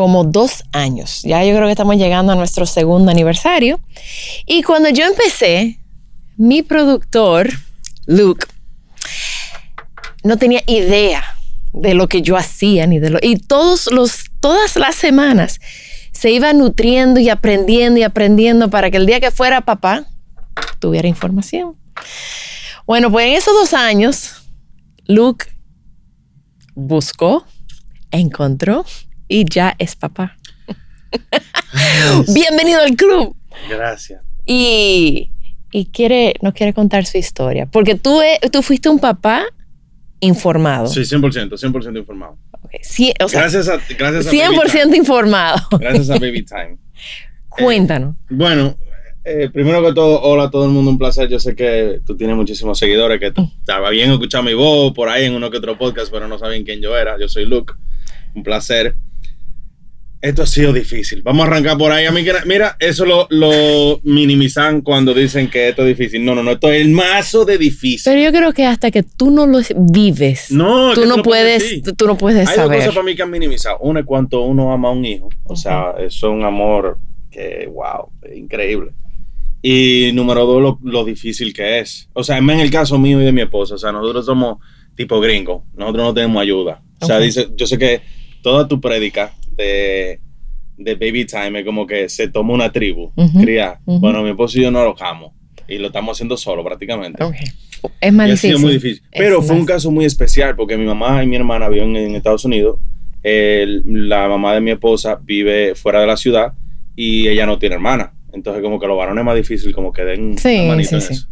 como dos años. Ya yo creo que estamos llegando a nuestro segundo aniversario. Y cuando yo empecé, mi productor, Luke, no tenía idea de lo que yo hacía ni de lo y todos los todas las semanas se iba nutriendo y aprendiendo y aprendiendo para que el día que fuera papá tuviera información. Bueno, pues en esos dos años, Luke buscó, encontró y ya es papá. Bienvenido al club. Gracias. Y, y quiere, nos quiere contar su historia. Porque tú, eh, tú fuiste un papá informado. Sí, 100%, 100% informado. Okay. Sí, o sea, gracias a, gracias a 100% Baby Time. informado. Gracias a Baby Time. Cuéntanos. Bueno, eh, primero que todo, hola a todo el mundo, un placer. Yo sé que tú tienes muchísimos seguidores que t- estaba bien escuchar mi voz por ahí en uno que otro podcast, pero no sabían quién yo era. Yo soy Luke. Un placer. Esto ha sido difícil. Vamos a arrancar por ahí. A mí, que- mira, eso lo, lo minimizan cuando dicen que esto es difícil. No, no, no, esto es el mazo de difícil. Pero yo creo que hasta que tú no lo vives, No, tú no lo puedes, tú, tú no puedes Hay dos saber. cosas para mí que han minimizado. Una es cuánto uno ama a un hijo. O sea, eso es un amor que, wow, es increíble. Y número dos, lo, lo difícil que es. O sea, en el caso mío y de mi esposa, o sea, nosotros somos tipo gringo. Nosotros no tenemos ayuda. O sea, dice, yo sé que toda tu prédica de, de Baby Time es como que se toma una tribu, Ujú, cría. ujú. Bueno, mi esposo y yo no lo amo. Y lo estamos haciendo solo prácticamente. Ok. Es más Y ha difícil. sido muy difícil. Es Pero fue un caso muy especial porque mi mamá y mi hermana viven en Estados Unidos. El- la mamá de mi esposa vive fuera de la ciudad y ella no tiene hermana. Entonces, como que los varones es más difícil, como que den Sí, manito sí, en sí. eso.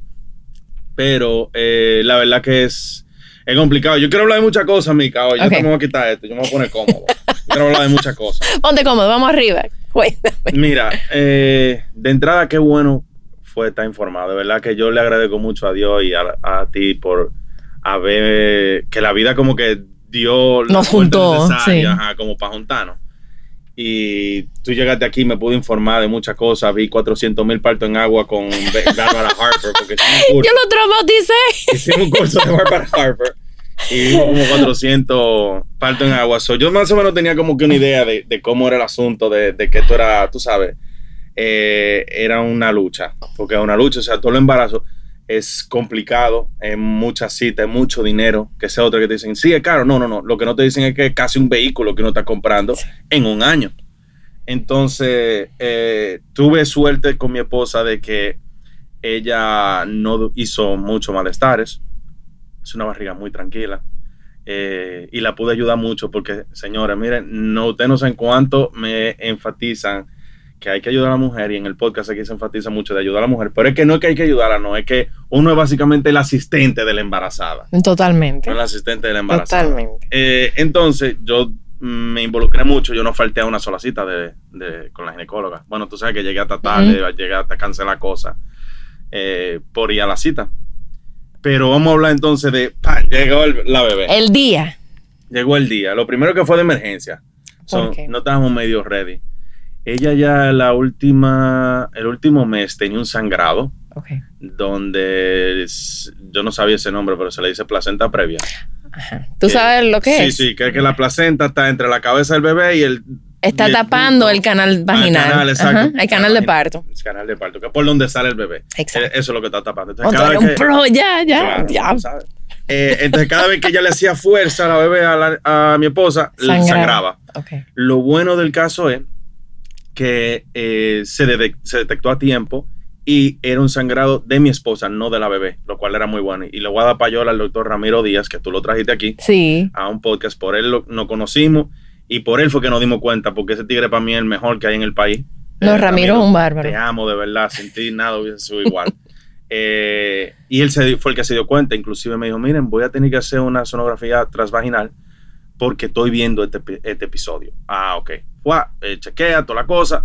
Pero eh, la verdad que es, es complicado. Yo quiero hablar de muchas cosas, Mica. Oye, Ok. yo te me voy a quitar esto. Yo me voy a poner cómodo. Quiero hablar de muchas cosas. Ponte cómodo, vamos arriba. Cuéntame. Mira, eh, de entrada, qué bueno fue estar informado. De verdad que yo le agradezco mucho a Dios y a, a ti por haber que la vida como que dio Nos juntó, sí. ajá, como para juntarnos. Y tú llegaste aquí, me pude informar de muchas cosas. Vi 400 mil partos en agua con Barbara Harper, porque Yo lo traumaticé. hicimos un curso de Barbara Harper. Y como 400 partos en agua. So, yo más o menos tenía como que una idea de, de cómo era el asunto, de, de que esto era, tú sabes, eh, era una lucha. Porque es una lucha, o sea, todo el embarazo es complicado, es muchas citas, es mucho dinero. Que sea otra que te dicen, sí, es caro. No, no, no. Lo que no te dicen es que es casi un vehículo que uno está comprando en un año. Entonces, eh, tuve suerte con mi esposa de que ella no hizo mucho malestares. Es una barriga muy tranquila. Eh, y la pude ayudar mucho porque, señores, miren, no, ustedes no saben cuánto me enfatizan que hay que ayudar a la mujer y en el podcast aquí se enfatiza mucho de ayudar a la mujer, pero es que no es que hay que ayudarla, no, es que uno es básicamente el asistente de la embarazada, Totalmente. no el asistente de la embarazada. Totalmente. Eh, entonces, yo me involucré mucho. Yo no falté a una sola cita de, de- con la ginecóloga. Bueno, tú sabes que llegué hasta tarde, llegué hasta cancelar cosas eh, por ir a la cita. Pero vamos a hablar entonces de. ¡pam! Llegó el- la bebé. El día. Llegó el día. Lo primero que fue de emergencia. Son- qué? No estábamos medio ready. Ella ya la última, el último mes tenía un sangrado Ok. donde es- yo no sabía ese nombre, pero se le dice placenta previa. Ajá. ¿Tú Que- sabes lo que sí, es? Sí, que es que la placenta está entre la cabeza del bebé y el... Está tapando el canal vaginal. Canal, exacto. Ajá, el canal de parto. El canal de parto, que es por donde sale el bebé. Exacto. Eh, Eso es lo que está tapando. Entonces, cada vez un que- pro, ya, ya, ya. ¿sabes? Eh, entonces, cada vez que ella le hacía fuerza a la bebé, a, la- a mi esposa, le Sangraba. sangraba. Lo bueno del caso es que eh, se, se detectó a tiempo y era un sangrado de mi esposa, no de la bebé, lo cual era muy bueno. Y le voy a dar payola al doctor Ramiro Díaz, que tú lo trajiste aquí, Sí. a un podcast. Por él lo, nos conocimos y por él fue que nos dimos cuenta, porque ese tigre para mí es el mejor que hay en el país. No, Eh, Ramiro es un bárbaro. Te amo, de verdad. Sin ti nada hubiese sido igual. Eh, y él se, fue el que se dio cuenta. Inclusive me dijo, miren, voy a tener que hacer una sonografía transvaginal porque estoy viendo este, este episodio. Ah, ok. Fue, eh, chequea toda la cosa.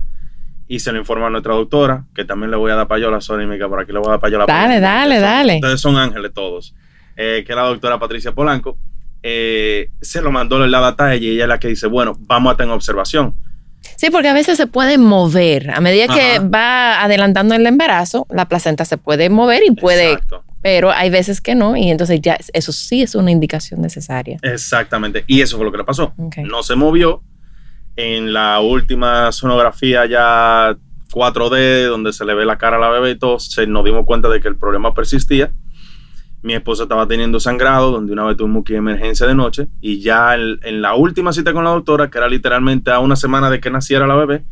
Y se lo informa a nuestra doctora, que también le voy a dar payola, sorry, mica, por aquí le voy a dar payola. Dale, dale, ustedes son- dale. Ustedes son ángeles todos. Que es la doctora Patricia Polanco. Eh, se lo mandó la data a ella y ella es la que dice, bueno, vamos a tener observación. Sí, porque a veces se puede mover. A medida que va adelantando el embarazo, la placenta se puede mover y puede, Exacto. pero hay veces que no, y entonces ya eso sí es una indicación necesaria. Exactamente. Y eso fue lo que le pasó. No se movió. En la última sonografía ya 4D, donde se le ve la cara a la bebé y todo, se nos dimos cuenta de que el problema persistía. Mi esposa estaba teniendo sangrado, donde una vez tuvimos que ir a emergencia de noche. Y ya en, en la última cita con la doctora, que era literalmente a una semana de que naciera la bebé,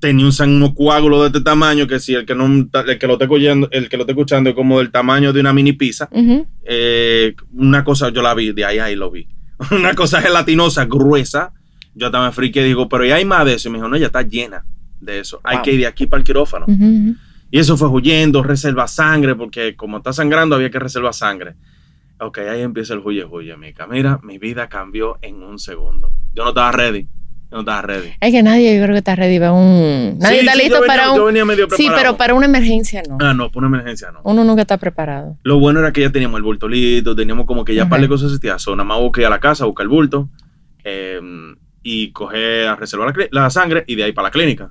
tenía un sang- coágulo de este tamaño que si el que, no, el que, lo, esté escuchando, el que lo esté escuchando es como del tamaño de una mini pizza Ujú. eh, una cosa yo la vi, de ahí ahí lo vi. Una cosa gelatinosa, gruesa. Yo estaba friqué y digo, pero ¿y hay más de eso? Y me dijo, no, ya está llena de eso. Hay Wow. que ir de aquí para el quirófano. Ujú, ujú. Y eso fue huyendo, reserva sangre, porque como está sangrando había que reservar sangre. Ok, ahí empieza el huye huye, mica. Mira, mi vida cambió en un segundo. Yo no estaba ready. Yo no estaba ready. Es que nadie, yo creo que está ready para un. Nadie Sí, está sí, listo yo venía- para yo un. venía medio Sí, preparado. pero para una emergencia no. Ah, no, por una emergencia no. Uno nunca está preparado. Lo bueno era que ya teníamos el bulto listo, teníamos como que ya par de cosas existían. So, nada más busqué a la casa, buscar el bulto eh, y coger a reservar la sangre y de ahí para la clínica.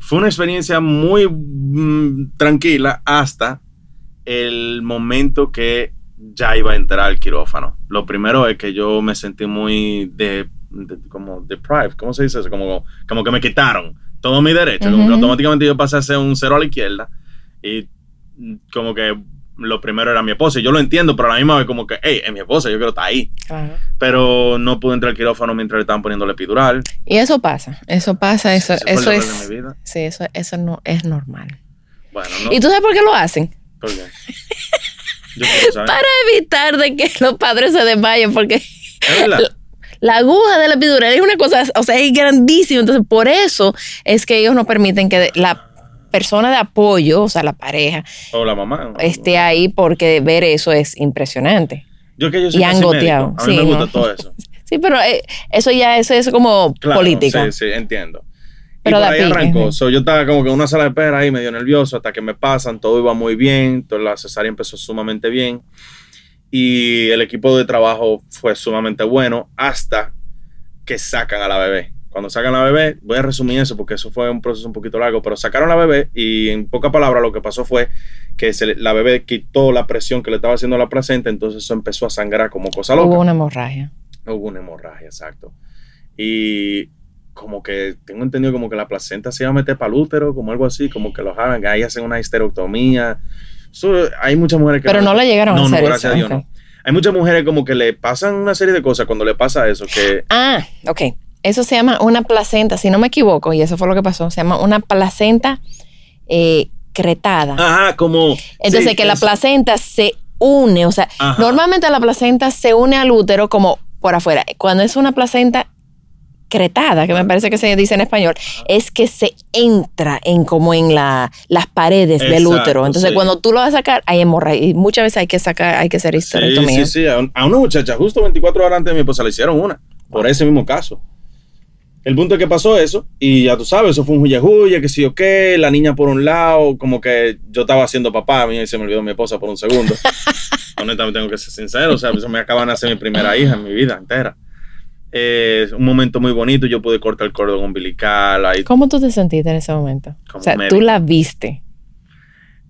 Fue una experiencia muy mm, tranquila hasta el momento que ya iba a entrar al quirófano. Lo primero es que yo me sentí muy de, de- como deprived, ¿cómo se dice eso? Como, como que me quitaron todo mi derecho, como que automáticamente yo pasé a ser un cero a la izquierda y como que lo primero era mi esposa y yo lo entiendo, pero a la misma vez como que, hey, es mi esposa, yo quiero estar ahí. Claro. Pero no pude entrar al quirófano mientras le estaban poniendo la epidural. Y eso pasa. Eso pasa. Eso, el eso dolor es. de mi vida. Sí, eso, eso no es normal. Bueno, no. ¿Y tú sabes por qué lo hacen? ¿Por qué? Yo saber. Para evitar de que los padres se desmayen, porque Es verdad. la aguja de la epidural es una cosa, o sea, es grandísima. Entonces, por eso es que ellos no permiten que la persona de apoyo, o sea, la pareja, O la mamá. esté ahí porque ver eso es impresionante. Yo que yo soy y casi han goteado. médico. A mí Sí, me gusta no. todo eso. Sí, pero eh, eso ya eso es como Claro, política. Sí, sí, entiendo. Pero y por ahí pique, arrancó. So, yo estaba como que en una sala de espera ahí medio nervioso hasta que me pasan, todo iba muy bien, toda la cesárea empezó sumamente bien y el equipo de trabajo fue sumamente bueno hasta que sacan a la bebé. Cuando sacan a la bebé, voy a resumir eso porque eso fue un proceso un poquito largo, pero sacaron a la bebé y en pocas palabras lo que pasó fue que se le- la bebé quitó la presión que le estaba haciendo la placenta, entonces eso empezó a sangrar como cosa loca. Hubo una hemorragia. Hubo una hemorragia, exacto. Y como que tengo entendido como que la placenta se iba a meter para el útero, como algo así, como que los hagan, ahí hacen una histerectomía. Hay muchas mujeres que... Pero no le llegaron no, a no, hacer gracias eso. a Dios no. Hay muchas mujeres como que le pasan una serie de cosas cuando le pasa eso, que... Ah, ok. Eso se llama una placenta, si no me equivoco, y eso fue lo que pasó, se llama una placenta eh, cretada. Ajá, como... Entonces, sí, que la placenta se une, o sea, Ajá. normalmente la placenta se une al útero como por afuera. Cuando es una placenta cretada, que me parece que se dice en español, es que se entra en como en la, las paredes del útero. Entonces, sí. cuando tú lo vas a sacar, hay hemorragia. Y muchas veces hay que sacar, hay que hacer Sí, histerectomía. sí, sí. Un- a una muchacha, justo 24 horas antes de mi esposa, le hicieron una, por ese mismo caso. El punto es que pasó eso, y ya tú sabes, eso fue un huye huye, que sí o qué, la niña por un lado, como que yo estaba haciendo papá, a mí se me olvidó mi esposa por un segundo. Honestamente tengo que ser sincero, o sea, se me acaban de hacer mi primera hija en mi vida entera. Eh, un momento muy bonito, yo pude cortar el cordón umbilical, ahí ¿Cómo tú te sentiste en ese momento? Como o sea, médico. tú la viste.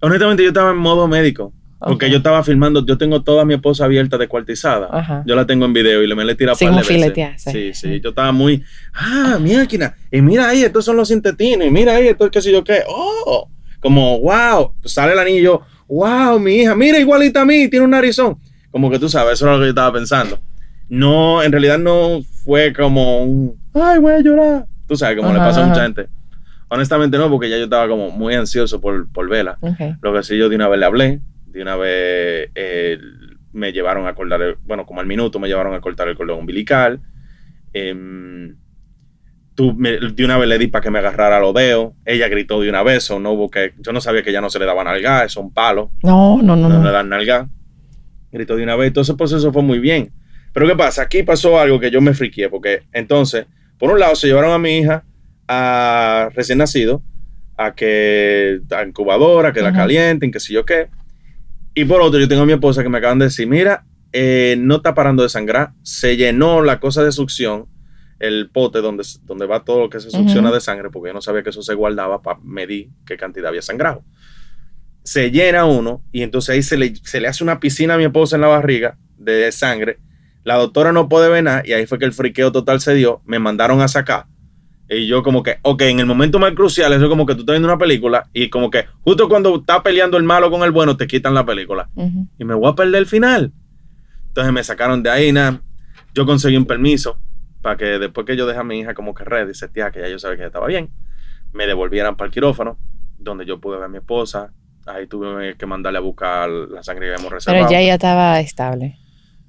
Honestamente, yo estaba en modo médico. Porque Ok. yo estaba filmando, yo tengo toda mi esposa abierta descuartizada. Ajá. Yo la tengo en video y le me le tira Sí, par de veces. filetear, sí. Sí, sí. Yo estaba muy, ah, máquina. Y mira ahí, estos son los intestinos. Y mira ahí, esto es qué sé yo qué. Oh, como, wow. Sale el anillo, wow, mi hija, mira igualita a mí, tiene un narizón. Como que tú sabes, eso era lo que yo estaba pensando. No, en realidad no fue como un, ay, voy a llorar. Tú sabes, como le pasa a mucha gente. Honestamente no, porque ya yo estaba como muy ansioso por, por verla. Ok. Lo que sí, yo de una vez le hablé, de una vez eh, me llevaron a cortar, el- bueno, como al minuto me llevaron a cortar el cordón umbilical. Em, tú, me- de una vez le di para que me agarrara los dedos. Ella gritó de una vez, o no hubo que, yo no sabía que ya no se le daba nalga, es un palo, No, no, no, no, no. le dan nalga. Gritó de una vez, todo ese proceso fue muy bien. Pero ¿qué pasa? Aquí pasó algo que yo me friqué, porque entonces, por un lado, se llevaron a mi hija a recién nacido, a que a incubadora, que la Ujú. calienten, que sé yo qué. Y por otro, yo tengo a mi esposa que me acaban de decir, mira, eh, no está parando de sangrar, se llenó la cosa de succión, el pote donde, donde va todo lo que se succiona de sangre, porque yo no sabía que eso se guardaba para medir qué cantidad había sangrado. Se llena uno y entonces ahí se le, se le hace una piscina a mi esposa en la barriga de sangre. La doctora no puede ver nada y ahí fue que el friqueo total se dio. Me mandaron a sacar. Y yo como que, ok, en el momento más crucial, eso es como que tú estás viendo una película y como que justo cuando está peleando el malo con el bueno, te quitan la película. Y me voy a perder el final. Entonces me sacaron de ahí, nada. Yo conseguí un permiso para que después que yo dejé a mi hija como que red, dice tía, que ya yo sabía que ella estaba bien, me devolvieran para el quirófano, donde yo pude ver a mi esposa. Ahí tuve que mandarle a buscar la sangre que habíamos reservado. Pero ya ella estaba estable.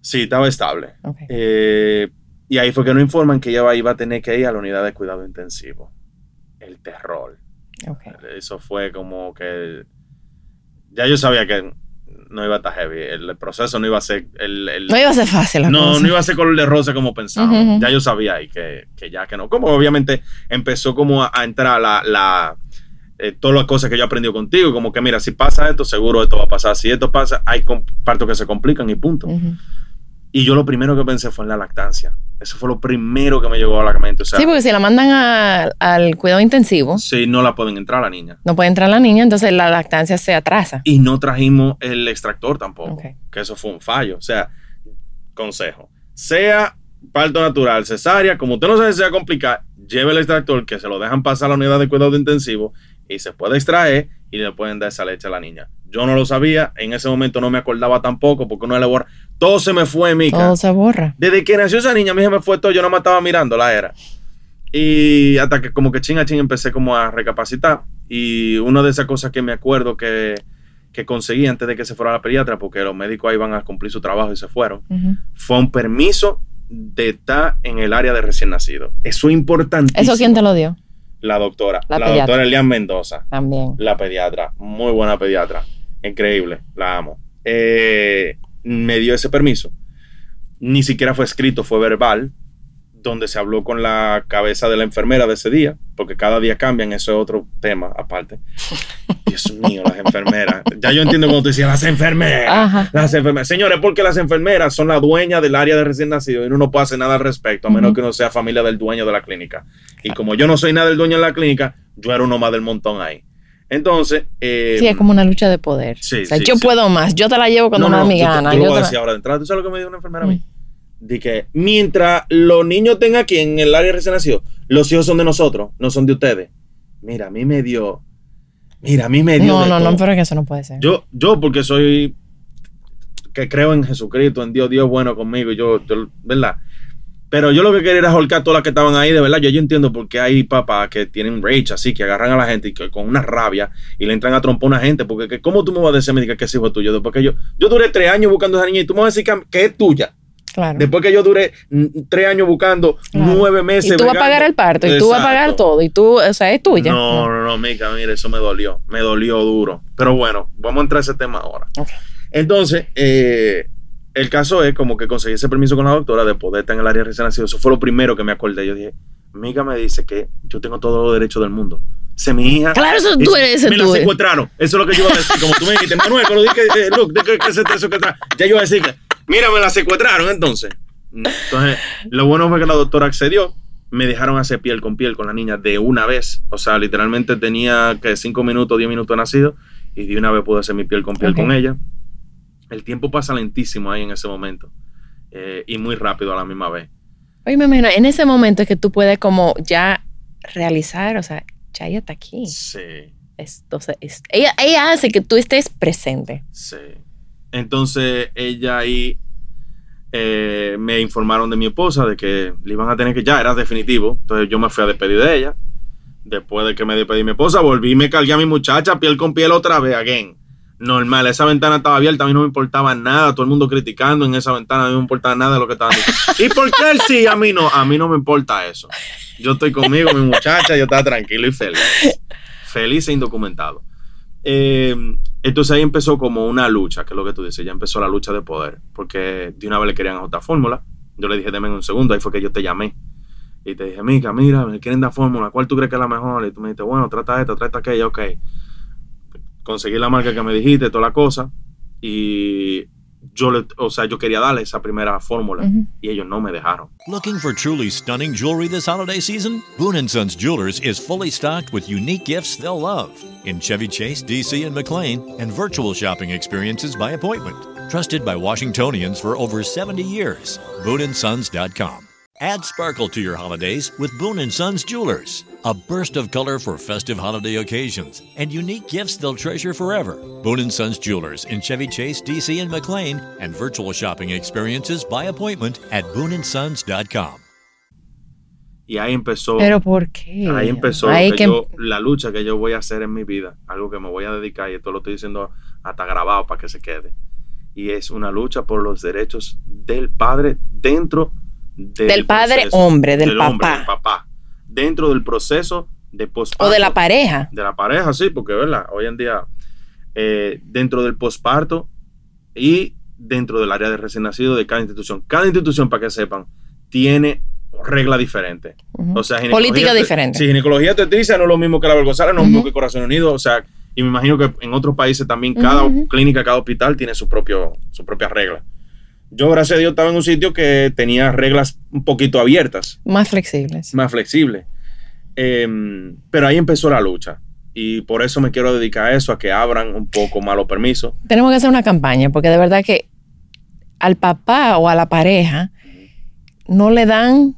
Sí, estaba estable. Ok. Eh, y ahí fue que nos informan que ella iba a tener que ir a la unidad de cuidado intensivo. El terror. Eso fue como que. Ya yo sabía que no iba a estar heavy. El, proceso no iba a ser. El, el- No iba a ser fácil la no, cosa. no iba a ser color de rosa como ujú. Ya yo sabía ahí que, que ya que no. Como obviamente empezó como a, a entrar la. la eh, todas las cosas que yo aprendí contigo, como que mira, si pasa esto, seguro esto va a pasar. Si esto pasa, hay partos que se complican y punto. Y yo lo primero que pensé fue en la lactancia. Eso fue lo primero que me llegó a la mente. O sea, sí, porque si la mandan a- al cuidado intensivo, si no la pueden entrar la niña. no puede entrar la niña, entonces la lactancia se atrasa. Y no trajimos el extractor tampoco. Que eso fue un fallo. O sea, consejo. Sea parto natural, cesárea, como usted no sabe si se va a complicar, lleve el extractor que se lo dejan pasar a la unidad de cuidado intensivo y se puede extraer y le pueden dar esa leche a la niña. Yo no lo sabía, en ese momento no me acordaba tampoco porque no le borra. Todo se me fue, Mica. Todo se borra. Desde que nació esa niña, a mí se me fue todo, yo no me estaba mirando la era. Y hasta que como que ching a ching empecé como a recapacitar. Y una de esas cosas que me acuerdo que, que conseguí antes de que se fuera a la pediatra, porque los médicos ahí van a cumplir su trabajo y se fueron, fue un permiso de estar en el área de recién nacido. Eso es importantísimo. ¿Eso quién te lo dio? La doctora. La La, doctora Elian Mendoza. También. La pediatra, muy buena pediatra, increíble, la amo. Eh, me dio ese permiso. Ni siquiera fue escrito, fue verbal, donde se habló con la cabeza de la enfermera de ese día, porque cada día cambian, eso es otro tema aparte. Dios mío, las enfermeras. Ya yo entiendo cuando tú decías las enfermeras. Ajá. Las enfermeras. Señores, porque las enfermeras son la dueña del área de recién nacido y uno no puede hacer nada al respecto, a menos que uno sea familia del dueño de la clínica. Y como yo no soy nada del dueño de la clínica, yo era uno más del montón ahí. Entonces, eh, Sí, es como una lucha de poder. sí, o sea, sí, yo sí. puedo más. Yo te la llevo cuando no, me da no, mi yo te- gana. Yo, lo te la- ahora de entrada. ¿Tú sabes lo que me dijo una enfermera a mí? Mm. De que mientras los niños estén aquí en el área recién nacido, los hijos son de nosotros, no son de ustedes. Mira, a mí me dio. Mira, a mí me dio. No, no, no, pero que eso no puede ser. Yo, yo porque soy que creo en Jesucristo, en Dios, Dios bueno conmigo, yo, yo, ¿verdad? Pero yo lo que quería era holcar todas las que estaban ahí, de verdad. Yo, yo entiendo por qué hay papás que tienen rage así, que agarran a la gente y que con una rabia y le entran a trompar a una gente. Porque, que, ¿cómo tú me vas a decir, me diga que es hijo tuyo? Después que yo, yo duré tres años buscando a esa niña y tú me vas a decir que, que es tuya. claro. Después que yo duré tres años buscando, Claro. nueve meses. y tú vas a pagar el parto, y tú vas a pagar todo, y tú, o sea, es tuya. No, no, no, Mica, mire, eso me dolió. Me dolió duro. Pero bueno, vamos a entrar a ese tema ahora. Ok. Entonces, eh, el caso es como que conseguí ese permiso con la doctora de poder estar en el área recién nacido. Eso fue lo primero que me acordé. Yo dije, Mica me dice que yo tengo todos los derechos del mundo. Se mi hija. Claro, eso tú eres Me la secuestraron. Eso es lo que yo iba a decir. Como tú me dijiste, Manuel, pero dije, eh, look, de que se te secuestraron. Ya yo iba a decir que, mira, me la secuestraron entonces. Entonces, lo bueno fue que la doctora accedió. Me dejaron hacer piel con piel con la niña de una vez. O sea, literalmente tenía que cinco minutos, diez minutos de nacido. Y de una vez pude hacer mi piel con piel con ella. El tiempo pasa lentísimo ahí en ese momento. eh, y muy rápido a la misma vez. Oye, me imagino, en ese momento es que tú puedes como ya realizar, o sea, ya ella está aquí. Sí. Es- o sea, es- ella, ella hace que tú estés presente. Sí. Entonces ella ahí eh, me informaron de mi esposa de que le iban a tener que ya era definitivo. Entonces yo me fui a despedir de ella. Después de que me despedí de mi esposa, volví y me cargué a mi muchacha piel con piel otra vez, again. Normal, esa ventana estaba abierta, a mí no me importaba nada, todo el mundo criticando en esa ventana, a mí no me importaba nada de lo que estaban diciendo. ¿Y por qué él sí? A mí no, a mí no me importa eso. Yo estoy conmigo, mi muchacha, yo estaba tranquilo y feliz. Feliz e indocumentado. Eh, entonces ahí empezó como una lucha, que es lo que tú dices, ya empezó la lucha de poder, porque de una vez le querían a otra fórmula. Yo le dije, deme un segundo, ahí fue que yo te llamé. Y te dije, Mica, mira, me quieren dar fórmula, ¿cuál tú crees que es la mejor? Y tú me dijiste, bueno, trata esta, trata aquella, ok. Conseguí la marca que me dijiste, toda la cosa. Y yo, le, o sea, yo quería darle esa primera fórmula y ellos no me dejaron. Looking for truly stunning jewelry this holiday season? Boone & Sons Jewelers is fully stocked with unique gifts they'll love in Chevy Chase, DC, and McLean, and virtual shopping experiences by appointment. Trusted by Washingtonians for over 70 years. BooneAndSons.com. Add sparkle to your holidays with Boone & Sons Jewelers. A burst of color for festive holiday occasions and unique gifts they'll treasure forever. Boone & Sons Jewelers in Chevy Chase, DC, and McLean, and virtual shopping experiences by appointment at BooneAndSons.com. Y ahí empezó. ¿Pero por qué? Ahí empezó Ahí que que- yo- la lucha que yo voy a hacer en mi vida, algo que me voy a dedicar, y esto lo estoy diciendo hasta grabado para que se quede. Y es una lucha por los derechos del padre dentro del, Del padre proceso. hombre, del hombre, papá. del papá. Dentro del proceso de posparto. O de la pareja. De la pareja, sí, porque, ¿verdad? Hoy en día, eh, dentro del posparto y dentro del área de recién nacido de cada institución. Cada institución, para que sepan, tiene reglas diferentes. Ujú. O sea, Política te- diferente. Sí, ginecología obstetricia no es lo mismo que la González, no es lo mismo que Corazón Unido. O sea, y me imagino que en otros países también cada clínica, cada hospital tiene su, propio, su propia regla. Yo, gracias a Dios, estaba en un sitio que tenía reglas un poquito abiertas Más flexibles. más flexible. Em, pero ahí empezó la lucha. Y por eso me quiero dedicar a eso, a que abran un poco más los permisos. Tenemos que hacer una campaña porque de verdad que al papá o a la pareja no le dan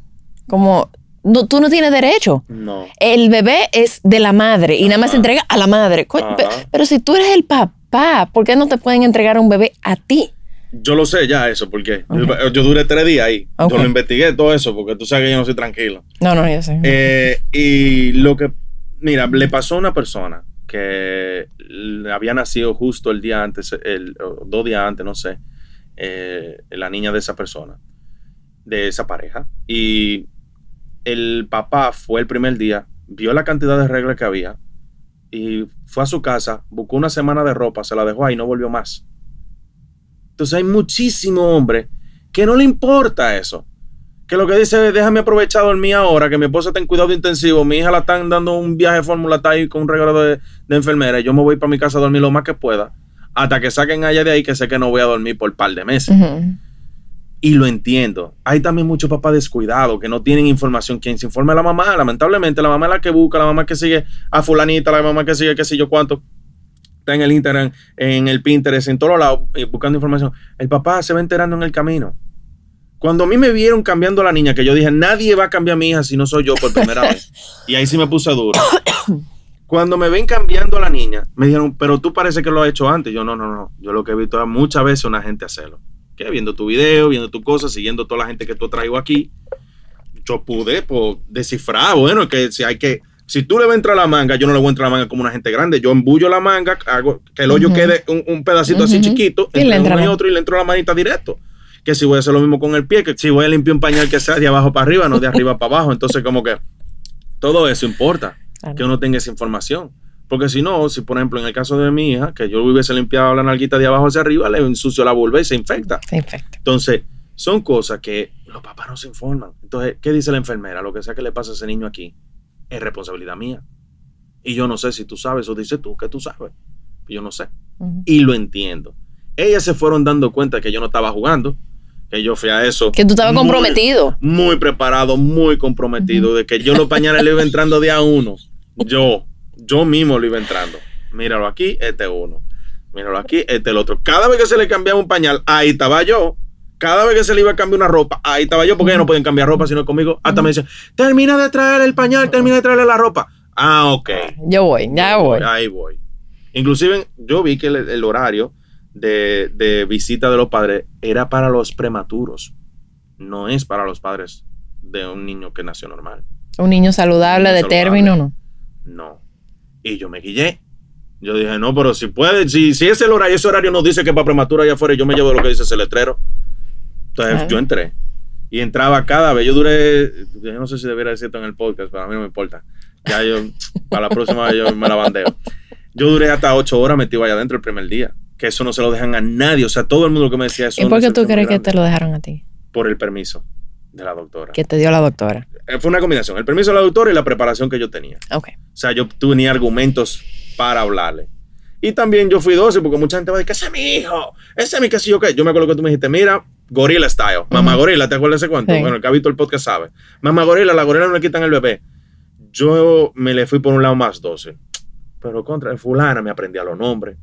como... No, tú no tienes derecho. No. El bebé es de la madre y nada más se entrega a la madre. Co- Ajá. pe- Pero si tú eres el papá, ¿por qué no te pueden entregar un bebé a ti? Yo lo sé ya eso, porque yo, yo duré tres días ahí. Ok. Yo lo investigué todo eso, porque tú sabes que yo no soy tranquilo. No, no, yo sé. Eh, y lo que, mira, le pasó a una persona que había nacido justo el día antes, el, dos días antes, no sé, eh, la niña de esa persona, de esa pareja. Y el papá fue el primer día, vio la cantidad de reglas que había y fue a su casa, buscó una semana de ropa, se la dejó ahí y no volvió más. Entonces hay muchísimo hombre que no le importa eso que lo que dice es déjame aprovechar dormir ahora, que mi esposa está en cuidado intensivo, mi hija la están dando un viaje de fórmula, está ahí con un regalo de, de enfermera, y yo me voy para mi casa a dormir lo más que pueda, hasta que saquen allá de ahí, que sé que no voy a dormir por un par de meses. Y lo entiendo. Hay también muchos papás descuidados que no tienen información. Quien se informa es la mamá, lamentablemente, la mamá es la que busca, la mamá que sigue a fulanita, la mamá que sigue qué sé yo cuánto. Está en el Instagram, en el Pinterest, en todos lados, eh, buscando información. El papá se va enterando en el camino. Cuando a mí me vieron cambiando a la niña, que yo dije, nadie va a cambiar a mi hija si no soy yo por primera vez. Y ahí sí me puse duro. Cuando me ven cambiando a la niña, me dijeron, pero tú parece que lo has hecho antes. Yo, no, no, no. Yo lo que he visto es muchas veces una gente hacerlo. Que viendo tu video, viendo tu cosa, siguiendo toda la gente que tú traigo aquí, yo pude pues, descifrar, bueno, que si hay que, si tú le vas a entrar la manga, yo no le voy a entrar la manga como una gente grande. Yo embullo la manga, hago que el hoyo quede un, un pedacito así chiquito, Y le entre entra uno y otro, y le entro la manita directo. Que si voy a hacer lo mismo con el pie, que si voy a limpiar un pañal que sea de abajo para arriba, no de arriba para abajo. Entonces, como que todo eso importa Claro. que uno tenga esa información. Porque si no, si por ejemplo en el caso de mi hija, que yo hubiese limpiado la nalguita de abajo hacia arriba, le ensucio la vulva y se infecta. Se infecta. Entonces, son cosas que los papás no se informan. Entonces, ¿qué dice la enfermera? Lo que sea que le pase a ese niño aquí es responsabilidad mía. Y yo no sé si tú sabes o dices tú que tú sabes. Yo no sé. Y lo entiendo. Ellas se fueron dando cuenta que yo no estaba jugando, que yo fui a eso. Que tú estabas muy- comprometido. Muy preparado, muy comprometido, de que yo los pañales le iba entrando día uno. Yo, yo mismo lo iba entrando. Míralo aquí, este uno. Míralo aquí, este el otro. Cada vez que se le cambiaba un pañal, ahí estaba yo. Cada vez que se le iba a cambiar una ropa, ahí estaba yo, porque ellos no pueden cambiar ropa sino conmigo. Hasta me decían, termina de traer el pañal, termina de traerle la ropa. Ah, ok. Yo voy, ya voy. Ahí voy. Inclusive yo vi que el, el horario de, de visita de los padres era para los prematuros. No es para los padres de un niño que nació normal. Un niño saludable Un de niño término, saludable. no. No. Y yo me guillé. Yo dije, no, pero si puede, si, si es el horario, ese horario nos dice que para prematura allá afuera, yo me llevo lo que dice ese letrero. Entonces yo entré. Y entraba cada vez. Yo duré, yo no sé si debería decirlo en el podcast, pero a mí no me importa. Ya yo, para la próxima vez yo me la bandeo. Yo duré hasta ocho horas metido allá adentro el primer día. Que eso no se lo dejan a nadie. O sea, todo el mundo que me decía eso. ¿Y por qué tú crees que te lo dejaron a ti? Por el permiso de la doctora. Que te dio la doctora. Eh, Fue una combinación. El permiso de la doctora y la preparación que yo tenía. Ok. O sea, yo tenía argumentos para hablarle. Y también yo fui dócil porque mucha gente va a decir, ese es mi hijo, ese es mi que sí yo qué. Yo me acuerdo que tú me dijiste, mira, gorila style. Mamá gorila, ¿te acuerdas de ese cuento? Sí. Bueno, el que ha visto el podcast sabe. Mamá gorila, la gorila no le quitan el bebé. Yo me le fui por un lado más dócil. Pero contra fulana me aprendía los nombres.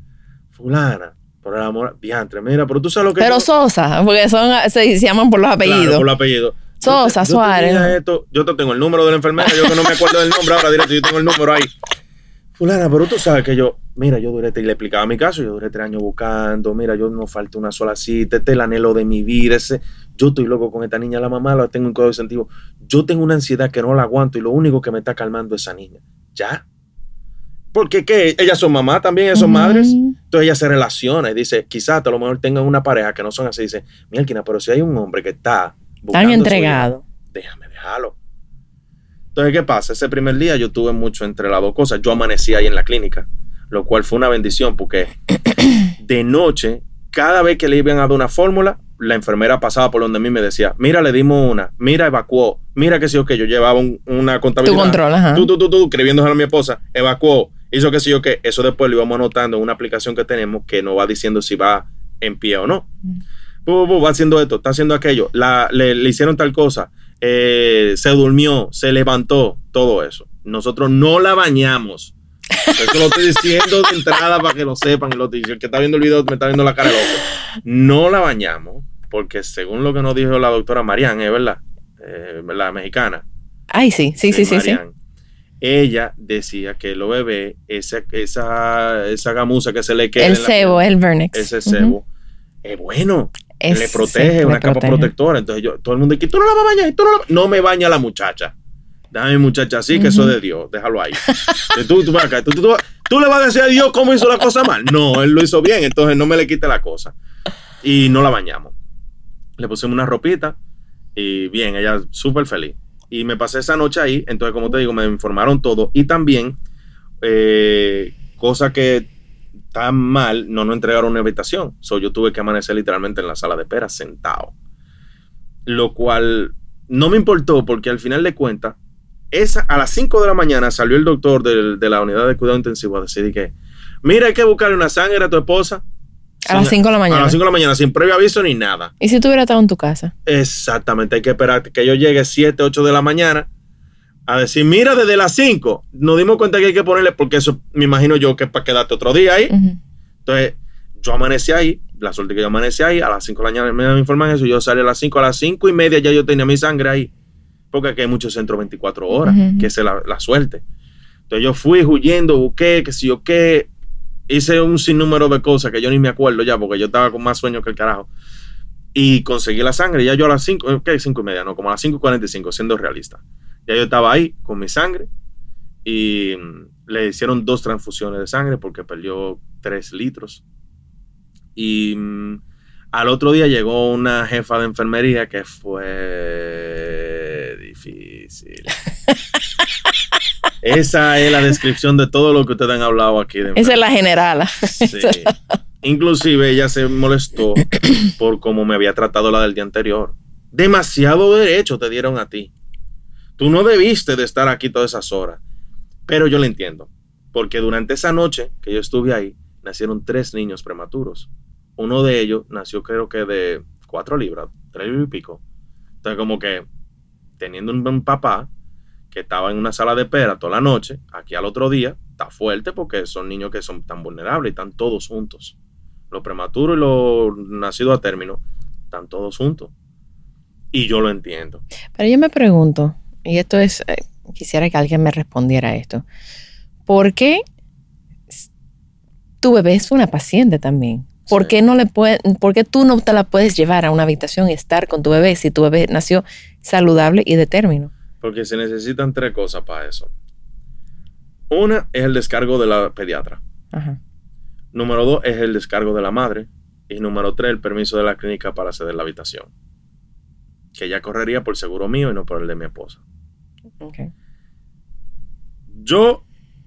Fulana, por el amor, diantre, mira, pero tú sabes lo que Pero yo- Sosa, porque son, se, se llaman por los apellidos. Claro, por el apellido. Sosa, Yo yo Suárez. esto, yo te tengo el número de la enfermera, yo que no me acuerdo del nombre ahora, directo, yo tengo el número ahí. Fulana, pero tú sabes que yo, mira, yo duré, y le explicaba mi caso, yo duré tres años buscando, mira, yo no falta una sola cita, este es el anhelo de mi vida, ese, yo estoy loco con esta niña, la mamá la tengo en código sentido, yo tengo una ansiedad que no la aguanto y lo único que me está calmando es esa niña. ¿Ya? Porque qué, ellas son mamás también, ellas son madres. Entonces ella se relaciona y dice, quizás a lo mejor tengan una pareja que no son así. Dice, Mielkina, pero si hay un hombre que está buscando su entregado. déjame dejarlo. Entonces, ¿qué pasa? Ese primer día yo tuve mucho entre las dos cosas. Yo amanecí ahí en la clínica, lo cual fue una bendición porque de noche, cada vez que le iban a dar una fórmula, la enfermera pasaba por donde a mí me decía, mira, le dimos una, mira, evacuó, mira que sí o que yo llevaba un- una contabilidad. control, ajá. Tú, tú, tú, tú, escribiéndose a mi esposa, evacuó, hizo que sí o que. Eso después lo íbamos anotando en una aplicación que tenemos que nos va diciendo si va en pie o no. Bu, bu, bu, va haciendo esto, está haciendo aquello, la, le, le hicieron tal cosa, eh, se durmió, se levantó, todo eso. Nosotros no la bañamos. Eso lo estoy diciendo de entrada para que lo sepan. El que está viendo el video me está viendo la cara loco. No la bañamos porque según lo que nos dijo la doctora Marian, es verdad, eh, la mexicana, Ay, sí, sí, sí, sí, sí. Ella decía que los bebés, esa, esa, esa gamuza que se le queda. El la cebo, el Vernex. Ese cebo, es bueno. Es- le protege, sí, una le capa protege. protectora. Entonces yo, todo el mundo dice, tú no la vas a bañar, y tú no la No me baña la muchacha. Dame muchacha así, que eso es de Dios, déjalo ahí. Tú, tú, acá, tú, tú- tú- tú le vas a decir a Dios cómo hizo la cosa mal. No, él lo hizo bien, entonces no me le quite la cosa. Y no la bañamos. Le pusimos una ropita y bien, ella súper feliz. Y me pasé esa noche ahí, entonces como te digo, me informaron todo. Y también, eh, cosa que tan mal, no nos entregaron una habitación. So, yo tuve que amanecer literalmente en la sala de espera, sentado. Lo cual no me importó porque al final de cuentas, esa, a las 5 de la mañana salió el doctor del- de, la unidad de cuidado intensivo a decir que, mira, hay que buscarle una sangre a tu esposa. A las Sin- 5 de la mañana. A las 5 de la mañana, sin previo aviso ni nada. ¿Y si tú hubieras estado en tu casa? Exactamente, hay que esperar que yo llegue 7, 8 de la mañana a decir, mira, desde las 5 nos dimos cuenta que hay que ponerle, porque eso me imagino yo que es para quedarte otro día ahí. Entonces, yo amanecí ahí, la suerte que yo amanecí ahí, a las 5 de la mañana me informan eso, yo salí a las 5, a las 5 y media ya yo tenía mi sangre ahí, porque aquí hay muchos centros 24 horas, que esa es la, la suerte. Entonces yo fui huyendo, busqué, que si yo qué, hice un sinnúmero de cosas que yo ni me acuerdo ya, porque yo estaba con más sueño que el carajo. Y conseguí la sangre, ya yo a las 5, ¿qué? 5 y media, no, como a las 5 y 45, siendo realista. Ya yo estaba ahí con mi sangre y mm, le hicieron dos transfusiones de sangre porque perdió 3 litros. Y mm, al otro día llegó una jefa de enfermería que fue difícil. Esa es la descripción de todo lo que ustedes han hablado aquí. De Esa es la generala. Sí. Inclusive ella se molestó por cómo me había tratado la del día anterior. Demasiado derecho te dieron a ti. Tú no debiste de estar aquí todas esas horas. Pero yo le entiendo. Porque durante esa noche que yo estuve ahí, nacieron tres niños prematuros. Uno de ellos nació creo que de cuatro libras, tres libras y pico. Entonces como que teniendo un, un papá que estaba en una sala de espera toda la noche, aquí al otro día, está fuerte porque son niños que son tan vulnerables y están todos juntos. Los prematuros y los nacidos a término están todos juntos. Y yo lo entiendo. Pero yo me pregunto, y esto es, eh, quisiera que alguien me respondiera a esto. ¿Por qué tu bebé es una paciente también? ¿Por Sí. qué no le puede, por qué tú no te la puedes llevar a una habitación y estar con tu bebé si tu bebé nació saludable y de término? Porque se necesitan tres cosas para eso. Una es el descargo de la pediatra. Ajá. Número dos es el descargo de la madre. Y número tres, el permiso de la clínica para ceder la habitación. Que ella correría por seguro mío y no por el de mi esposa. Ok. Yo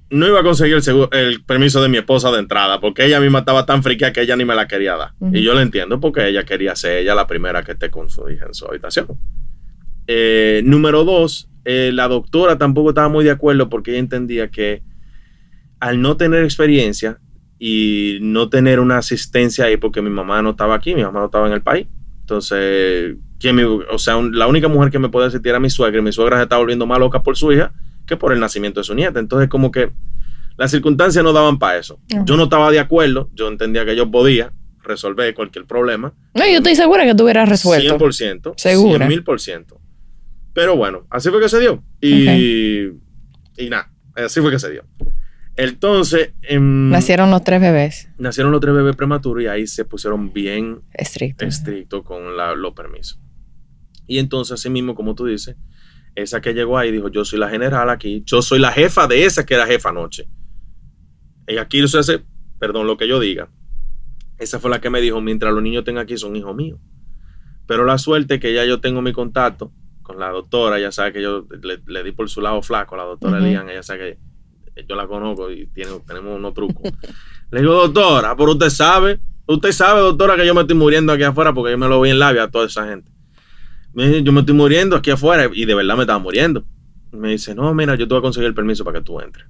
no iba a conseguir el, seguro- el permiso de mi esposa de entrada porque ella misma estaba tan friquea que ella ni me la quería dar. Y yo lo entiendo porque ella quería ser ella la primera que esté con su hija en su habitación. Eh, número dos, eh, la doctora tampoco estaba muy de acuerdo porque ella entendía que al no tener experiencia y no tener una asistencia ahí porque mi mamá no estaba aquí, mi mamá no estaba en el país. Entonces, ¿quién me- o sea, un- la única mujer que me podía asistir era mi suegra y mi suegra se estaba volviendo más loca por su hija que por el nacimiento de su nieta. Entonces, como que las circunstancias no daban para eso. Yo no estaba de acuerdo, yo entendía que yo podía resolver cualquier problema. No, yo estoy segura que tú hubieras resuelto. 100%. Segura. 100 mil por ciento. Pero bueno, así fue que se dio. Y, y nada, así fue que se dio. Entonces, em, Nacieron los tres bebés. nacieron los tres bebés prematuros y ahí se pusieron bien Estricto. estrictos con la- los permisos. Y entonces, así mismo, como tú dices, esa que llegó ahí dijo, yo soy la general aquí, yo soy la jefa de esa que era jefa anoche. Y aquí se hace, perdón, lo que yo diga. Esa fue la que me dijo, mientras los niños tengan aquí son hijos míos. Pero la suerte que ya yo tengo mi contacto con la doctora, ya sabe que yo le, le di por su lado flaco a la doctora Ujú. Elian, ella sabe que yo la conozco y tiene, tenemos unos trucos. le digo, doctora, pero usted sabe, usted sabe, doctora, que yo me estoy muriendo aquí afuera porque yo me lo vi en labia a toda esa gente. Me dice, yo me estoy muriendo aquí afuera y de verdad me estaba muriendo. Me dice, no, mira, yo te voy a conseguir el permiso para que tú entres.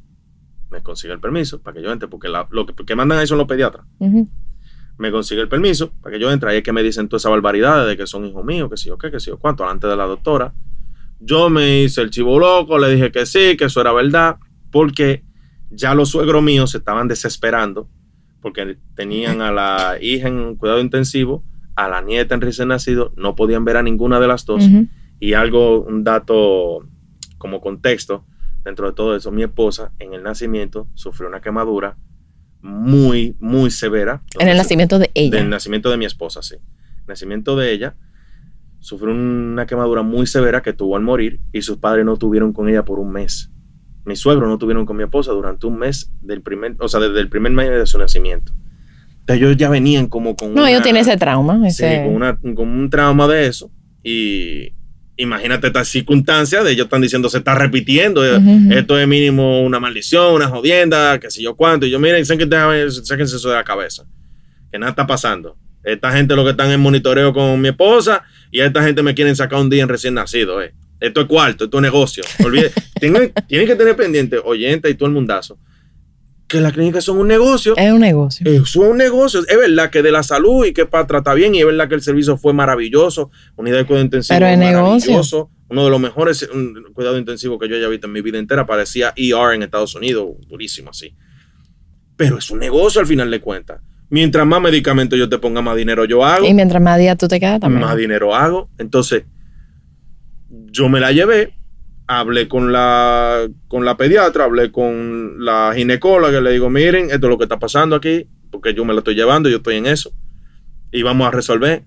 Me consigue el permiso para que yo entre, porque la- lo que, que mandan ahí son los pediatras me consigue el permiso para que yo entre. Ahí es que me dicen toda esa barbaridad de que son hijos míos, que sí o qué, que sí o cuánto, delante de la doctora. Yo me hice el chivo loco, le dije que sí, que eso era verdad, porque ya los suegros míos se estaban desesperando, porque tenían a la hija en cuidado intensivo, a la nieta en recién nacido, no podían ver a ninguna de las dos. Y algo, un dato como contexto, dentro de todo eso, mi esposa en el nacimiento sufrió una quemadura muy, muy severa. En el nacimiento de ella. del nacimiento de mi esposa, sí. Nacimiento de ella, sufrió una quemadura muy severa que tuvo al morir y sus padres no tuvieron con ella por un mes. Mis suegros no tuvieron con mi esposa durante un mes del primer, o sea, desde el primer mes de su nacimiento. Entonces ellos ya venían como con no, una- ellos tienen ese trauma. sí, Ese... con, una- con un trauma de eso y imagínate estas circunstancias de ellos están diciendo se está repitiendo eh, esto es mínimo una maldición una jodienda qué sé yo cuánto y yo miren sé que sáquense eso de la cabeza que nada está pasando esta gente lo que están en monitoreo con mi esposa y a esta gente me quieren sacar un día en recién nacido eh. esto es cuarto esto es negocio Olvide- tienen, tienen que tener pendiente oyente y todo el mundazo que las clínicas son un negocio Es un negocio. es un negocio. Es verdad que de la salud y que para tratar bien, y es verdad que el servicio fue maravilloso. Unidad de cuidado intensivo Pero es maravilloso. Uno de los mejores mm, cuidados intensivos que yo haya visto en mi vida entera. Parecía ER en Estados Unidos, durísimo así. Pero es un negocio al final de cuentas. Mientras más medicamentos yo te ponga, más dinero yo hago. Y mientras más días tú te quedas también. Más dinero hago. Entonces, yo me la llevé, hablé con la, con la pediatra, hablé con la ginecóloga, le digo, miren, esto es lo que está pasando aquí, porque yo me la estoy llevando, yo estoy en eso. Y vamos a resolver.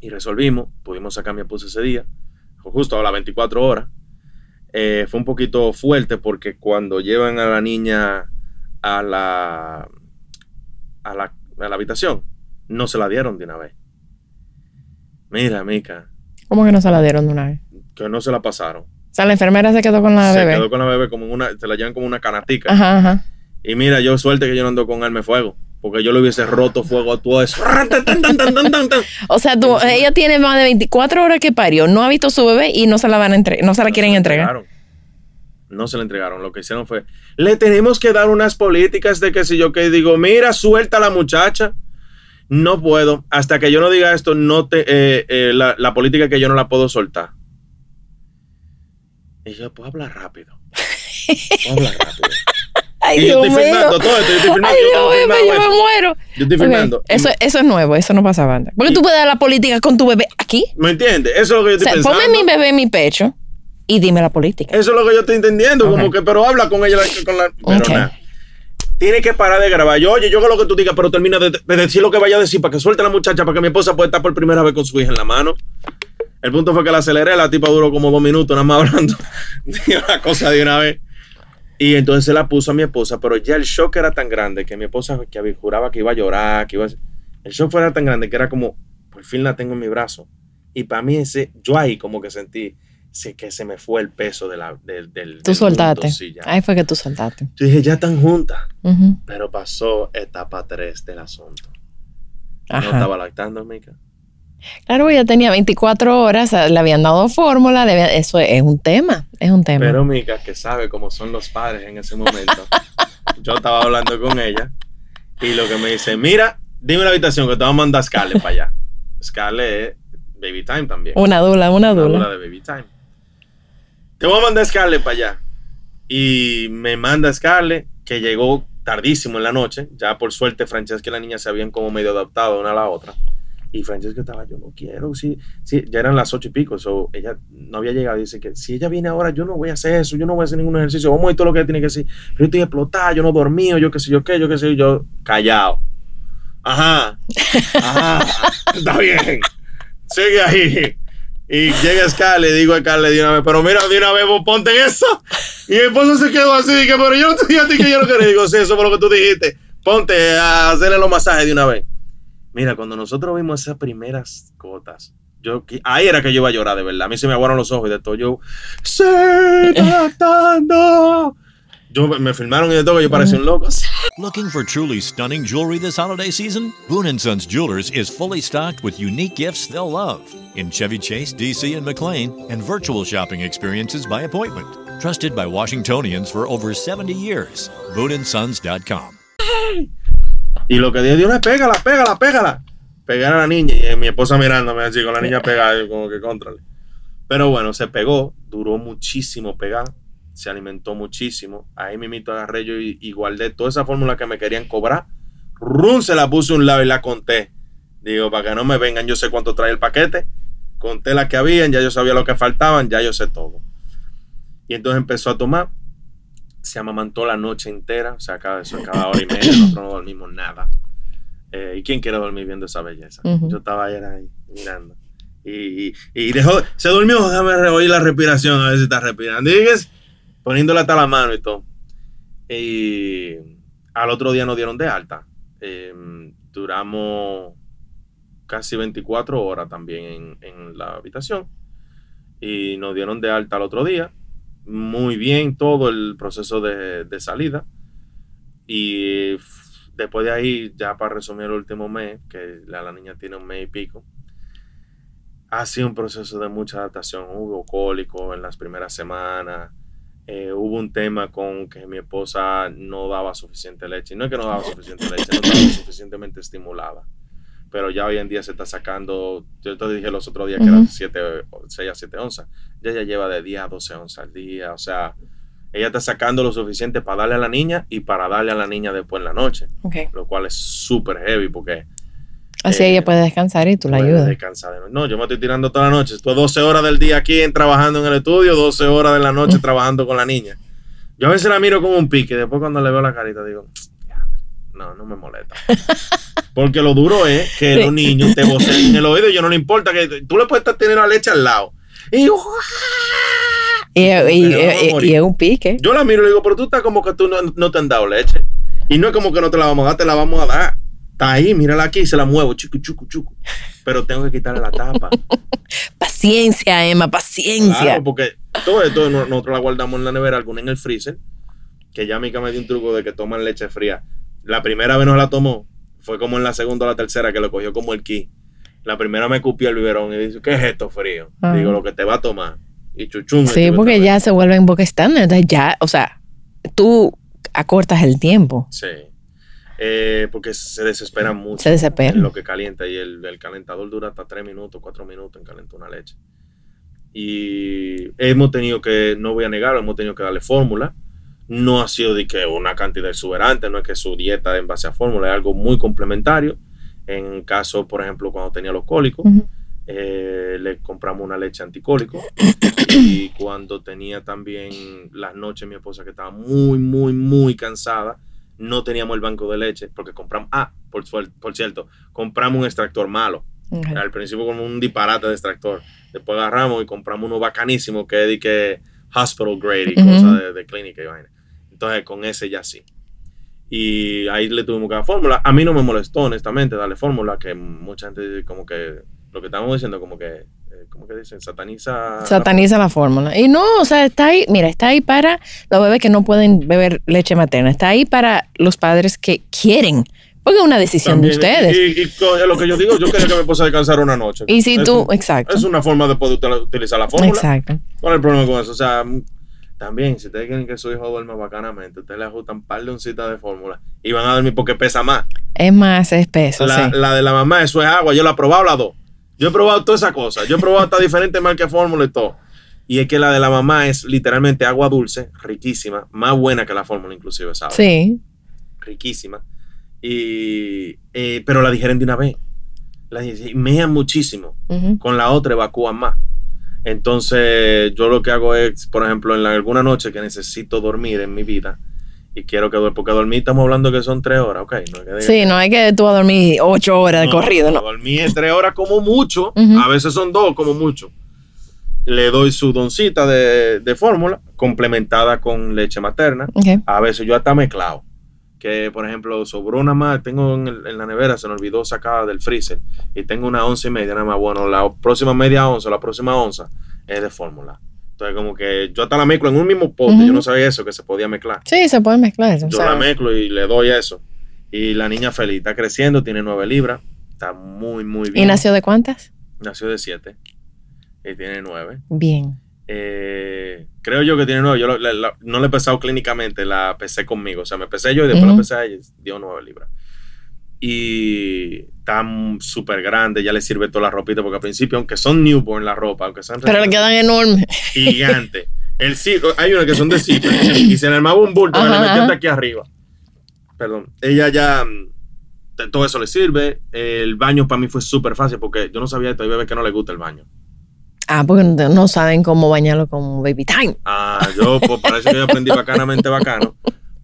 Y resolvimos, pudimos sacar a mi esposa ese día, justo a las 24 horas. Eh, fue un poquito fuerte porque cuando llevan a la niña a la, a la, a la habitación, no se la dieron de una vez. Mira, Mica, ¿Cómo que no se la dieron de una vez? que no se la pasaron. O sea, la enfermera se quedó con la se bebé. quedó con la bebé como una, se la llevan como una canatica. Ajá, ajá. Y mira, yo suerte que yo no ando con arma de fuego. Porque yo le hubiese roto fuego a todo eso. O sea, tú, ella tiene más de 24 horas que parió, no ha visto su bebé y no se la van a entre- no se la quieren entregar. entregaron. No se la entregaron. Lo que hicieron fue, le tenemos que dar unas políticas de que si yo que digo, mira, suelta a la muchacha. No puedo. Hasta que yo no diga esto, no te, eh, eh, la, la política que yo no la puedo soltar. Y yo, puedo hablar rápido. Hablar rápido. Ay, Y yo Dios estoy mío. filmando todo esto, yo estoy filmando, Ay, yo Dios mío, yo me muero. Yo estoy Ok, filmando. Eso, eso es nuevo, eso no pasaba antes. Porque tú puedes dar la política con tu bebé aquí. ¿Me entiendes? Eso es lo que yo O estoy sea, pensando. ponme mi bebé en mi pecho y dime la política. Eso es lo que yo estoy entendiendo. Como que, pero habla con ella. Con la, pero Ok. nada. Tiene que parar de grabar. Yo, oye, yo hago lo que tú digas, pero termina de, de decir lo que vaya a decir para que suelte a la muchacha, para que mi esposa pueda estar por primera vez con su hija en la mano. El punto fue que la aceleré, la tipa duró como dos minutos nada más hablando de una cosa de una vez. Y entonces se la puso a mi esposa, pero ya el shock era tan grande que mi esposa que juraba que iba a llorar, que iba a... El shock fuera tan grande que era como, por fin la tengo en mi brazo. Y para mí ese, yo ahí como que sentí sí, que se me fue el peso de la, del, del, Tú del soltaste. sí. Ahí fue que tú soltaste. Yo dije, ya están juntas. Ujú. Pero pasó etapa 3 del asunto. No Ajá. estaba lactando, Mica. Claro, ella tenía 24 horas, le habían dado fórmula, habían- eso es un tema, es un tema. Pero Mica, que sabe cómo son los padres en ese momento, yo estaba hablando con ella y lo que me dice, mira, dime la habitación que te vamos a mandar Scarlett para allá. Scarlett es Baby Time también. una dula, una Una dula. dula de Baby Time. Te voy a mandar Scarlett para allá. Y me manda Scarlett, que llegó tardísimo en la noche. Ya por suerte, Francesca y la niña se habían como medio adaptado una a la otra. Y Francesca estaba, yo no quiero, sí, sí, ya eran las ocho y pico, so, ella no había llegado, dice que si ella viene ahora, yo no voy a hacer eso, yo no voy a hacer ningún ejercicio, vamos a ir todo lo que tiene que decir, pero yo estoy explotada, yo no dormí, yo qué sé yo qué, yo qué sé, yo callado. Ajá, ajá, está bien, sigue ahí. Y llega Scarlett, le digo a Scarlett de una vez, pero mira, de una vez vos ponte en eso. Y mi esposo se quedó así, dije, pero yo no te dije que yo no quería. Digo, sí, eso fue lo que tú dijiste. Ponte a hacerle los masajes de una vez. Mira, cuando nosotros vimos esas primeras gotas, yo, que- ahí era que yo iba a llorar, de verdad. A mí se me aguaron los ojos y de todo. Yo, ¡Sí, lactando! Yo, me filmaron y de todo, yo parecía un loco. Looking for truly stunning jewelry this holiday season? Boone & Sons Jewelers is fully stocked with unique gifts they'll love in Chevy Chase, DC, and McLean, and virtual shopping experiences by appointment. Trusted by Washingtonians for over 70 years. BooneAndSons.com. Y lo que dije, Dios, pégala, pégala, pégala. Pegar a la niña y eh, mi esposa mirándome así con la niña pegada, como que contrale. Pero bueno, se pegó, duró muchísimo pegar, se alimentó muchísimo. Ahí mismito agarré yo y, y guardé toda esa fórmula que me querían cobrar. Run, se la puse a un lado y la conté. Digo, para que no me vengan, yo sé cuánto trae el paquete. Conté las que habían, ya yo sabía lo que faltaban, ya yo sé todo. Y entonces empezó a tomar. Se amamantó la noche entera, o sea, cada, eso, cada hora y media, nosotros no dormimos nada. Eh, ¿Y quién quiere dormir viendo esa belleza? Yo estaba ayer ahí mirando. Y, y, y dejó, se durmió, déjame oír la respiración, a ver si está respirando. Y es poniéndole hasta la mano y todo. Y al otro día nos dieron de alta. Eh, duramos casi 24 horas también en, en la habitación. Y nos dieron de alta al otro día. Muy bien todo el proceso de, de salida. Y después de ahí, ya para resumir el último mes, que la, la niña tiene un mes y pico, ha sido un proceso de mucha adaptación. Hubo cólico en las primeras semanas. eh, hubo un tema con que mi esposa no daba suficiente leche. No es que no daba suficiente leche, no estaba suficientemente estimulada. Pero ya hoy en día se está sacando, yo te dije los otros días que eran 7, 6 a 7 onzas. Ya ella lleva de 10 a 12 onzas al día. O sea, ella está sacando lo suficiente para darle a la niña y para darle a la niña después en la noche. Lo cual es súper heavy porque Así Eh, ella puede descansar y tú la ayudas. descansar. No, yo me estoy tirando toda la noche. Estoy 12 horas del día aquí trabajando en el estudio, 12 horas de la noche trabajando con la niña. Yo a veces la miro como un pique, después cuando le veo la carita digo, "Diantre, no, no me molesta. Porque lo duro es que Sí. los niños te vocean en el oído y yo no le importa que tú le puedes estar teniendo la leche al lado. Y Y, y- y- y- y es un pique. yo la miro y le digo, pero tú estás como que tú no, no te han dado leche. Y no es como que no te la vamos a dar, te la vamos a dar. Está ahí, mírala aquí, se la muevo, chucu, chucu, chucu. Pero tengo que quitarle la tapa. Paciencia, Emma, paciencia. Claro, porque todo esto no- nosotros la guardamos en la nevera, alguna en el freezer. Que ya Mica me dio un truco de que toman leche fría. La primera vez no la tomó, fue como en la segunda o la tercera que lo cogió como el ki. La primera me cupió el biberón y dice, ¿qué es esto frío? Ah. Digo, lo que te va a tomar. Y chuchum. Sí, porque ya se vuelve en boca estándar. Entonces ya, o sea, tú acortas el tiempo. Sí. Eh, porque se desesperan mucho. Se desespera. en lo que calienta y el, el calentador dura hasta 3 minutos, 4 minutos en calentar una leche. Y hemos tenido que, no voy a negarlo, hemos tenido que darle fórmula. No ha sido de que una cantidad exuberante, no es que su dieta en base a fórmula, es algo muy complementario. En caso, por ejemplo, cuando tenía los cólicos, eh, le compramos una leche anticólico. y cuando tenía también las noches, mi esposa que estaba muy, muy, muy cansada, no teníamos el banco de leche porque compramos, ah, por, por cierto, compramos un extractor malo. Al principio como un disparate de extractor. Después agarramos y compramos uno bacanísimo que es de que hospital grade y cosas de, de clínica y vaina. Entonces, con ese ya sí. Y ahí le tuvimos que dar fórmula. A mí no me molestó, honestamente, darle fórmula, que mucha gente como que, lo que estamos diciendo, como que, eh, ¿cómo que dicen? Sataniza. Sataniza la fórmula. Y no, o sea, está ahí, mira, está ahí para los bebés que no pueden beber leche materna. Está ahí para los padres que quieren. Porque es una decisión También, de ustedes. Y, y lo que yo digo, yo quería que mi esposa descansara una noche. Y si Es tú- un- exacto. Es una forma de poder util- utilizar la fórmula. Exacto. ¿Cuál es el problema con eso? O sea, también, si ustedes quieren que su hijo duerma bacanamente, ustedes le ajustan un par de oncitas de fórmula y van a dormir porque pesa más. Es más espeso, La, sí. la de la mamá, eso es agua. Yo la he probado las dos. Yo he probado todas esas cosas. Yo he probado hasta diferentes marcas de fórmula y todo. Y es que la de la mamá es literalmente agua dulce, riquísima, más buena que la fórmula inclusive, ¿sabes? Sí. Riquísima. Y, eh, pero la digieren de una vez. La mean muchísimo. Con la otra evacúan más. Entonces, yo lo que hago es, por ejemplo, en la- alguna noche que necesito dormir en mi vida y quiero que duerma, porque dormir estamos hablando que son tres horas, ¿ok? No, es que Sí, no hay que tú a dormir ocho horas de corrido, ¿no? Dormí en tres horas como mucho. A veces son dos como mucho. Le doy su doncita de, de fórmula complementada con leche materna. A veces yo hasta mezclado. Que, por ejemplo, sobró una más, tengo en, el- en la nevera, se me olvidó sacar del freezer. Y tengo una once y media nada más. Bueno, la próxima media onza, la próxima onza es de fórmula. Entonces, como que yo hasta la mezclo en un mismo pote. Yo no sabía eso, que se podía mezclar. Sí, se puede mezclar eso. Yo la mezclo y le doy eso. Y la niña feliz, está creciendo, tiene nueve libras, está muy, muy bien. ¿Y nació de cuántas? Nació de siete y tiene nueve. Bien. Eh, creo yo que tiene nueve. Yo la- la- no le he pesado clínicamente, la pesé conmigo. O sea, me pesé yo y después la pesé a ella dio nueve libras. Y está súper grande, ya le sirve toda la ropita, porque al principio, aunque son newborn la ropa, aunque sean Pero le quedan enormes. gigante. El zipper- hay unas que son de zipper y se le armaba un bulto que le Ajá, metía ajá. hasta aquí arriba. Perdón. Ella ya mm, de- todo eso le sirve. El baño para mí fue súper fácil porque yo no sabía esto. Hay bebés que no les gusta el baño. Ah, porque no saben cómo bañarlo con baby time. Ah, yo pues, parece que yo aprendí bacanamente bacano.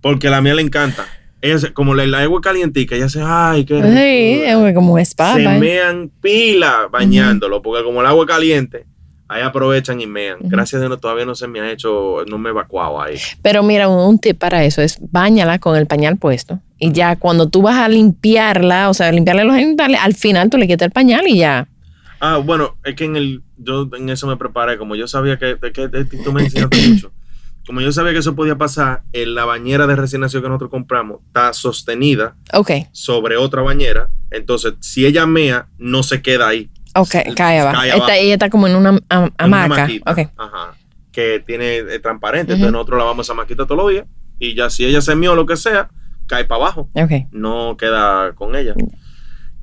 Porque la mía le encanta. Ella como la, la agua calientica, ella se, ay, qué Sí, rico". es como un spa. se mean pila bañándolo, porque como el agua es caliente, ahí aprovechan y mean. Gracias a Dios todavía no se me ha hecho, no me he evacuado ahí. Pero mira, un, un tip para eso es bañala con el pañal puesto. Y ya cuando tú vas a limpiarla, o sea, limpiarle los genitales, al final tú le quitas el pañal y ya. Ah, bueno, es que en el, yo en eso me preparé, como yo sabía que, que de- tú me enseñaste mucho. Como yo sabía que eso podía pasar, en la bañera de recién nacido que nosotros compramos está sostenida sobre otra bañera. Entonces, si ella mea, no se queda ahí. ok, cae abajo. Cae Está, abajo. ella está como en una am- en una hamaca. maquita, Ok, Ajá. Que tiene eh, transparente. Entonces, nosotros lavamos esa maquita todos los días. Y ya si ella se mió o lo que sea, cae para abajo. no queda con ella.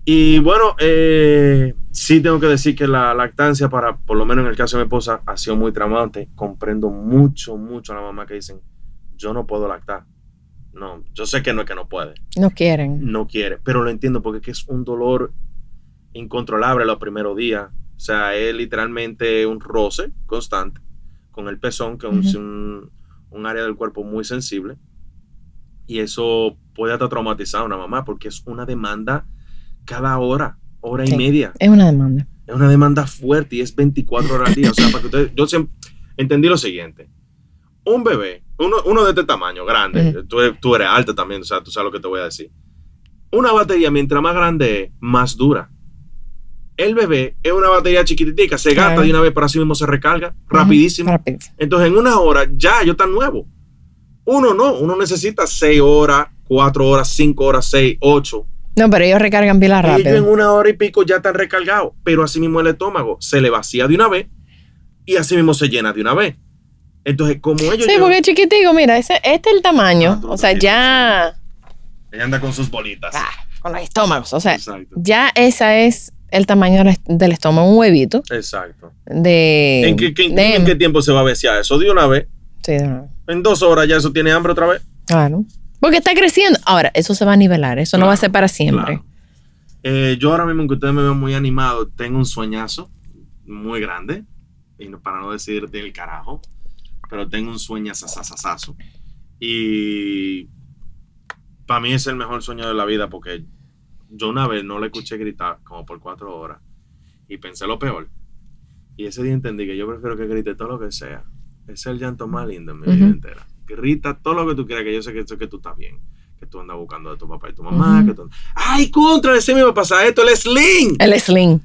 Y bueno, eh, sí tengo que decir que la lactancia para, por lo menos en el caso de mi esposa, ha sido muy traumante. Comprendo mucho, mucho a la mamá que dicen, yo no puedo lactar. No, yo sé que no es que no puede, No quieren. no quiere, pero lo entiendo porque es un dolor incontrolable los primeros días. O sea, es literalmente un roce constante con el pezón, que es un, un área del cuerpo muy sensible. Y eso puede hasta traumatizar a una mamá porque es una demanda cada hora, hora Sí. y media. Es una demanda. Es una demanda fuerte y es 24 horas al día. O sea, para que ustedes, yo siempre entendí lo siguiente. Un bebé, uno, uno de este tamaño, grande, tú, eres, tú eres alta también, o sea, tú sabes lo que te voy a decir. Una batería, mientras más grande es, más dura. El bebé es una batería chiquititica, se gasta Claro. de una vez, pero así mismo se recarga Rapidísimo. Entonces, en una hora ya yo tan nuevo. Uno no, uno necesita 6 horas, 4 horas, 5 horas, 6, 8. No, pero ellos recargan pila Ellos en rápido. una hora y pico ya están recargados, pero así mismo el estómago se le vacía de una vez y así mismo se llena de una vez. Entonces, como ellos Sí, llevan- porque chiquitico, mira, ese, este es el tamaño. Ah, o sea, ya. ella anda con sus bolitas. Ah, con los estómagos. O sea, Exacto. ya esa es el tamaño del est- del estómago, un huevito Exacto. de. ¿En qué, qué- de- en qué tiempo se va a vaciar eso? De una vez. Sí, de nuevo. En dos horas ya eso tiene hambre otra vez. Claro. Porque está creciendo. Ahora, eso se va a nivelar. Eso no va a ser para siempre. Claro. Eh, yo ahora mismo, que ustedes me ven muy animado, tengo un sueñazo muy grande. Y no- para no decir del carajo. Pero tengo un sueñazazazazo. Y para mí es el mejor sueño de la vida porque yo una vez no le escuché gritar como por cuatro horas. Y pensé lo peor. Y ese día entendí que yo prefiero que grite todo lo que sea. Es el llanto más lindo en mi vida entera. Grita todo lo que tú quieras, que yo sé que, que tú estás bien. Que tú andas buscando de tu papá y tu mamá. que tú- ¡Ay, contra! Ese me va a pasar esto, el sling. El sling.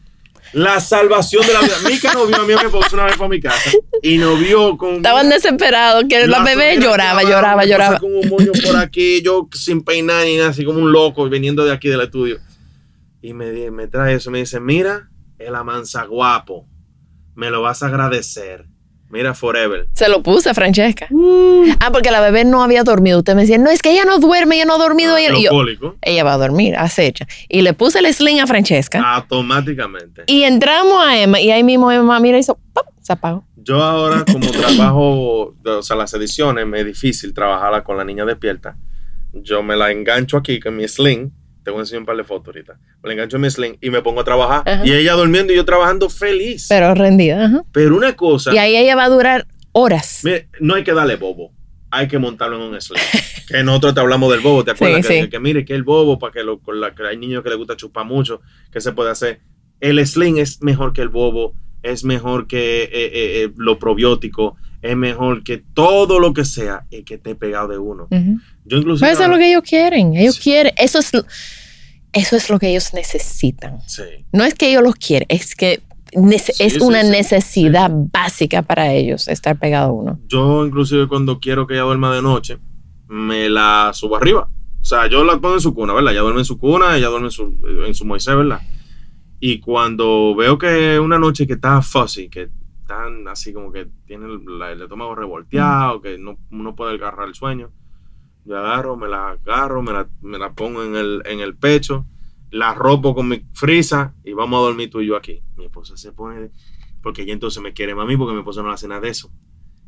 La salvación de la vida. Mica no vio a mí a mi esposo una vez para mi casa y nos vio con. Estaban desesperados, que la, bebé sobrina lloraba, lloraba, abajo, lloraba. Con un moño por aquí, yo sin peinar ni nada, así como un loco viniendo de aquí del estudio. Y me, me trae eso, me dice: Mira, el amansa guapo, me lo vas a agradecer. Mira, forever. Se lo puse a Francesca. Uh. Ah, porque la bebé no había dormido. Usted me decía, no, es que ella no duerme, ella no ha dormido. ella-". Los Y yo, ella va a dormir, acecha. Y le puse el sling a Francesca. automáticamente. Y entramos a Emma y ahí mismo Emma, mira, hizo, ¡pap! se apagó. Yo ahora, como trabajo, o sea, las ediciones, me es difícil trabajarla con la niña despierta. Yo me la engancho aquí con mi sling. Te voy a enseñar un par de fotos ahorita. Me la engancho en mi sling y me pongo a trabajar. Ajá. Y ella durmiendo y yo trabajando feliz. Pero, Pero rendida, ajá. una cosa, Y ahí ella va a durar horas. mire, no hay que darle bobo. Hay que montarlo en un sling. que nosotros te hablamos del bobo, ¿te acuerdas? Sí, que, sí. que mire, que el bobo, para que, lo, con la- que hay niños que les gusta chupar mucho, que se puede hacer. El sling es mejor que el bobo, es mejor que eh, eh, eh, lo probiótico, es mejor que todo lo que sea y que esté pegado de uno. Ujú. Yo incluso... Pues eso es lo que ellos quieren. Ellos Sí. quieren, eso es, eso es lo que ellos necesitan. Sí. No es que ellos los quieren, es que nece- Sí, es una necesidad básica para ellos estar pegado a uno. Yo inclusive cuando quiero que ella duerma de noche, me la subo arriba. O sea, yo la pongo en su cuna, ¿verdad? Ella duerme en su cuna, ella duerme en su, en su Moisés, ¿verdad? Y cuando veo que una noche que está fuzzy, que están así como que tiene el, la- el estómago revolteado, que no, no puede agarrar el sueño, yo agarro, me la agarro, me la, me la pongo en el, en el pecho, la ropo con mi frisa y vamos a dormir tú y yo aquí. Mi esposa se pone, porque ella entonces me quiere mami porque mi esposa no hace nada de eso.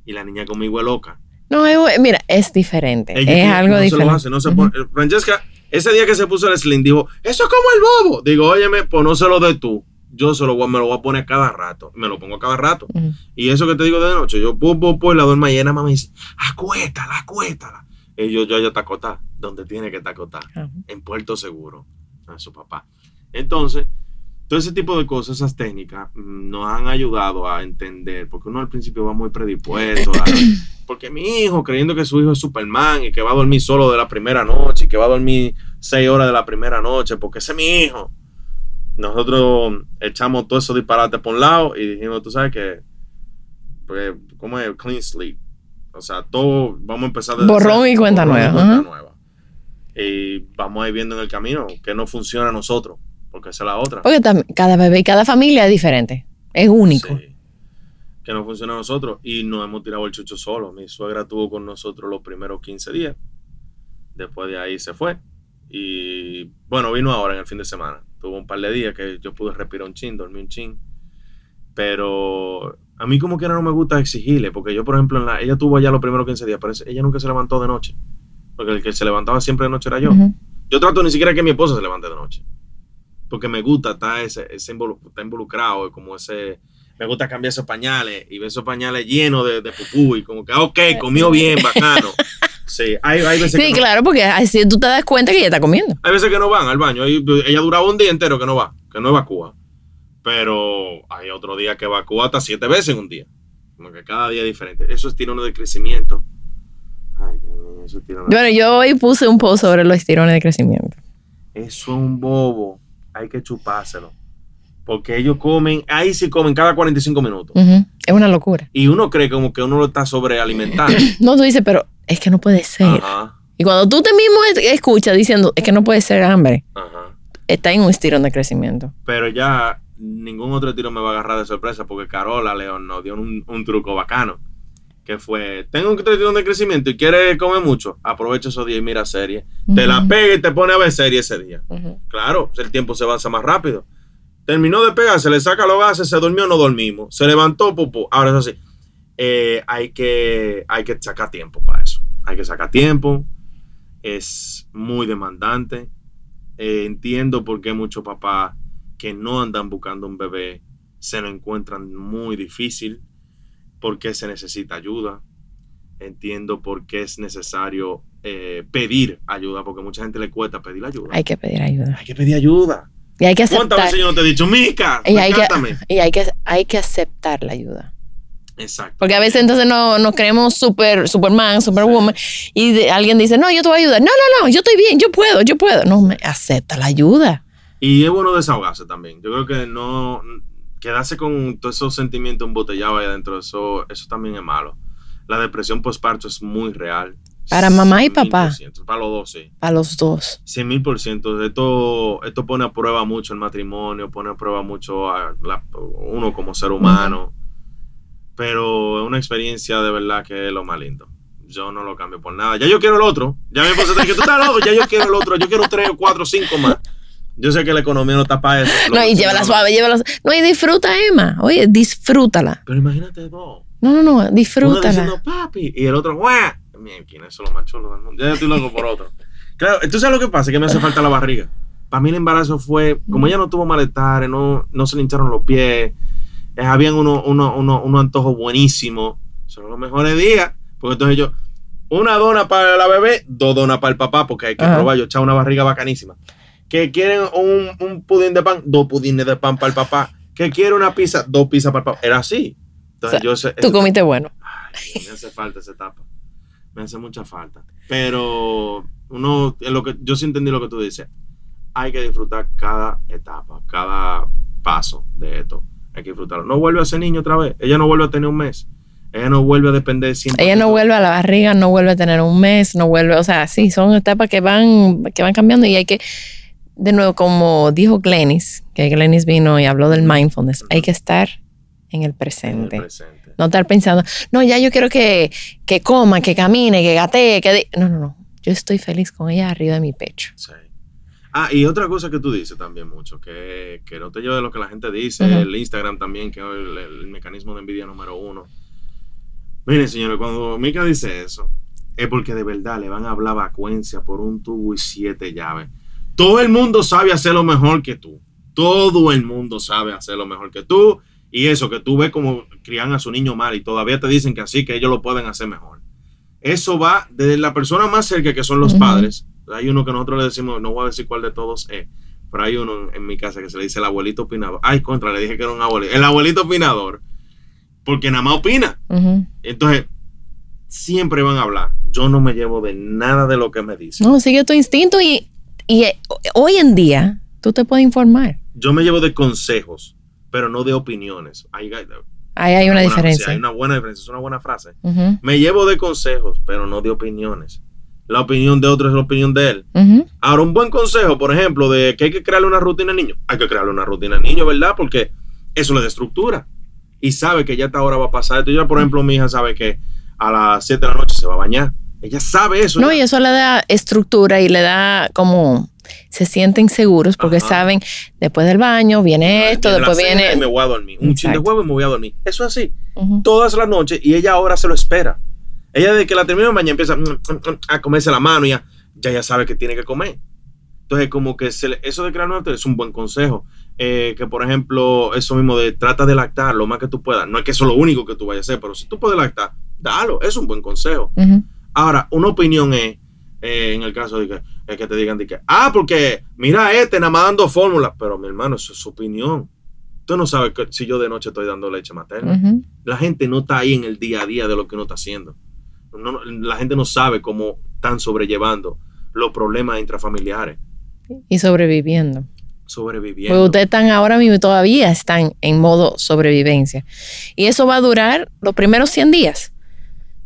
Y la niña conmigo es loca. No, mira, es diferente. Ella es algo no diferente. Se lo hace, no se pone- Francesca, ese día que se puso el sling, dijo, eso es como el bobo. Digo, óyeme, pues no se lo de tú. Yo se lo me lo voy a poner cada rato. Me lo pongo cada rato. Y eso que te digo de noche, yo pu, pu, pu, y la duerma llena, mamá me dice, acuéstala, acuéstala. Y yo, yo, yo acotada, donde tiene que Ajá. en Puerto Seguro, a su papá. Entonces, todo ese tipo de cosas, esas técnicas, mm, nos han ayudado a entender, porque uno al principio va muy predispuesto, a- porque mi hijo, creyendo que su hijo es Superman y que va a dormir solo de la primera noche y que va a dormir seis horas de la primera noche, porque ese es mi hijo. Nosotros echamos todo eso disparate por un lado y dijimos, tú sabes que, pues, ¿cómo es? Clean sleep. O sea, todo, vamos a empezar desde Borrón cero, y cuenta borrón nueva, cuenta ajá. nueva. Y vamos a ir viendo en el camino que no funciona a nosotros, porque esa es la otra. Porque cada bebé y cada familia es diferente. Es único. Sí. Que no funciona a nosotros. Y nos hemos tirado el chucho solo. Mi suegra estuvo con nosotros los primeros 15 días. Después de ahí se fue. Y bueno, vino ahora en el fin de semana. Tuvo un par de días que yo pude respirar un chin, dormir un chin. Pero a mí como que no me gusta exigirle. Porque yo, por ejemplo, en la, ella tuvo allá los primeros 15 días. Pero ella nunca se levantó de noche. Porque el que se levantaba siempre de noche era yo. Yo trato ni siquiera que mi esposa se levante de noche. Porque me gusta estar ese, ese involu- estar involucrado, como ese. Me gusta cambiar esos pañales y ver esos pañales llenos de, de pupú y como que, ok, comió bien, bacano. Sí, hay, hay veces que Sí, no, claro, porque así tú te das cuenta que ella está comiendo. hay veces que no van al baño. Ella duraba un día entero que no va, que no evacúa. Pero hay otro día que evacúa hasta siete veces en un día. Como que cada día es diferente. Eso es tirones de crecimiento. Ay, Dios mío, eso es de Bueno, yo hoy puse un post sobre los tirones de crecimiento. Eso es un bobo. Hay que chupárselo. Porque ellos comen, ahí sí comen cada 45 minutos. Ujú. Es una locura. Y uno cree como que uno lo está sobrealimentando. No, tú dices, pero es que no puede ser. Ajá, Y cuando tú te mismo es- escuchas diciendo, es que no puede ser hambre, ajá. está en un estirón de crecimiento. Pero ya ningún otro tiro me va a agarrar de sorpresa porque Carola León nos dio un, un truco bacano. Que fue, tengo un tirón de crecimiento y quiere comer mucho, aprovecha esos días y mira serie. Te la pega y te pone a ver serie ese día. Claro, el tiempo se avanza más rápido. Terminó de pegar, se le saca los gases, se durmió, no dormimos. Se levantó, pupú. Ahora eso sí, eh, hay, que, hay que sacar tiempo para eso. Hay que sacar tiempo. Es muy demandante. Eh, entiendo por qué muchos papás que no andan buscando un bebé se lo encuentran muy difícil. Por qué se necesita ayuda. Entiendo por qué es necesario eh, pedir ayuda, porque mucha gente le cuesta pedir ayuda. Hay que pedir ayuda. Hay que pedir ayuda. Y hay que ¿Cuántas aceptar. veces yo no te he dicho, Mica, Y hay que, rescátame? y hay que, hay que aceptar la ayuda. Exacto. Porque a veces entonces no, nos creemos super, Superman, Superwoman, y de- alguien dice, no, yo te voy a ayudar. No, no, no, yo estoy bien, yo puedo, yo puedo. No, me acepta la ayuda. Y es bueno desahogarse también. Yo creo que no quedarse con todos esos sentimientos embotellados ahí adentro, eso, eso también es malo. La depresión postparto es muy real. Para mamá y papá. 100%, Para los dos, sí. Para los dos. 100 mil por ciento. Esto, esto pone a prueba mucho el matrimonio, pone a prueba mucho a la- uno como ser humano. Pero es una experiencia de verdad que es lo más lindo. Yo no lo cambio por nada. Ya yo quiero el otro. Ya esposa está que tú estás loco. Ya yo quiero el otro. Yo quiero tres o cuatro o cinco más. Yo sé que la economía no está para eso. No, y llévala suave, llévala suave. No, y disfruta, Emma. Oye, disfrútala. Pero imagínate dos. No, no, no, Uno disfrútala. diciendo papi y el otro ¡guau! Mierda, eso es lo más chulo del mundo. Ya estoy loco por otro. Claro, ¿tú sabes lo que pasa? Que me hace falta la barriga. Para mí el embarazo fue, como ella no tuvo malestares, no, no se le hincharon los pies, habían unos uno, uno, unos antojos buenísimos. Son los mejores días. Porque entonces yo, una dona para la bebé, dos donas para el papá, porque hay que Ajá. probar. Yo echaba una barriga bacanísima. Que quieren un, un pudín de pan, dos pudines de pan para el papá. Que quiere una pizza, dos pizzas para el papá. Era así. Entonces O sea, yo sé- Tú comiste bueno. Ay, me hace falta esa etapa. Me hace mucha falta. Pero uno, en lo que yo sí entendí lo que tú dices. Hay que disfrutar cada etapa, cada paso de esto. Hay que disfrutarlo. No vuelve a ser niño otra vez. Ella no vuelve a tener un mes. Ella no vuelve a depender siempre. Ella no vuelve a la barriga, no vuelve a tener un mes, no vuelve, o sea, sí, son etapas que van, que van cambiando y hay que, de nuevo, como dijo Glenis, que Glenis vino y habló del mindfulness, hay que estar en el presente. presente. No estar pensando, no, ya yo quiero que, que coma, que camine, que gatee, que... di-". No, no, no. Yo estoy feliz con ella arriba de mi pecho. Sí. Ah, y otra cosa que tú dices también mucho, que, que no te lleve de lo que la gente dice, el Instagram también, que es el, el mecanismo de envidia número uno. Miren, señores, cuando Mika dice eso, es porque de verdad le van a hablar vacuencia por un tubo y siete llaves. Todo el mundo sabe hacerlo mejor que tú. Todo el mundo sabe hacerlo mejor que tú. Y eso, que tú ves como crían a su niño mal y todavía te dicen que así, que ellos lo pueden hacer mejor. Eso va desde la persona más cerca, que son los padres. Hay uno que nosotros le decimos, no voy a decir cuál de todos es, pero hay uno en, mi casa que se le dice el abuelito opinador. Ay, contra, le dije que era un abuelito. El abuelito opinador, porque nada más opina. Entonces, siempre van a hablar. Yo no me llevo de nada de lo que me dicen. No, sigue tu instinto y, y eh, hoy en día tú te puedes informar. Yo me llevo de consejos, pero no de opiniones. Ahí hay, Ahí hay una diferencia. hay una buena diferencia, es una buena frase. Me llevo de consejos, pero no de opiniones. La opinión de otro es la opinión de él. Ahora, un buen consejo, por ejemplo, de que hay que crearle una rutina al niño. Hay que crearle una rutina al niño, ¿verdad? Porque eso le da estructura. Y sabe que ya esta hora va a pasar esto. Yo, por ejemplo, mi hija sabe que a las 7 de la noche se va a bañar. Ella sabe eso. No, ya. y eso le da estructura y le da como se sienten seguros porque Ajá. saben después del baño viene esto, Viene después cena y viene. me voy a dormir. Un chin de huevo y me voy a dormir. Eso es así. Todas las noches y ella ahora se lo espera. Ella desde que la termina de bañar empieza mm, mm, mm, a comerse la mano y ya, ya, ya sabe que tiene que comer. Entonces, como que se le- eso de crear nuevos es un buen consejo. Eh, que, por ejemplo, eso mismo de trata de lactar lo más que tú puedas. No es que eso es lo único que tú vayas a hacer, pero si tú puedes lactar, dalo. Es un buen consejo. Ahora, una opinión es, eh, en el caso de que, es que te digan de que, ah, porque mira este, nada más dando fórmulas. Pero, mi hermano, eso es su opinión. Tú no sabes que, si yo de noche estoy dando leche materna. Ujú. La gente no está ahí en el día a día de lo que uno está haciendo. No- la gente no sabe cómo están sobrellevando los problemas intrafamiliares, Y sobreviviendo. sobreviviendo. Ustedes están ahora mismo y todavía están en modo sobrevivencia. Y eso va a durar los primeros 100 días.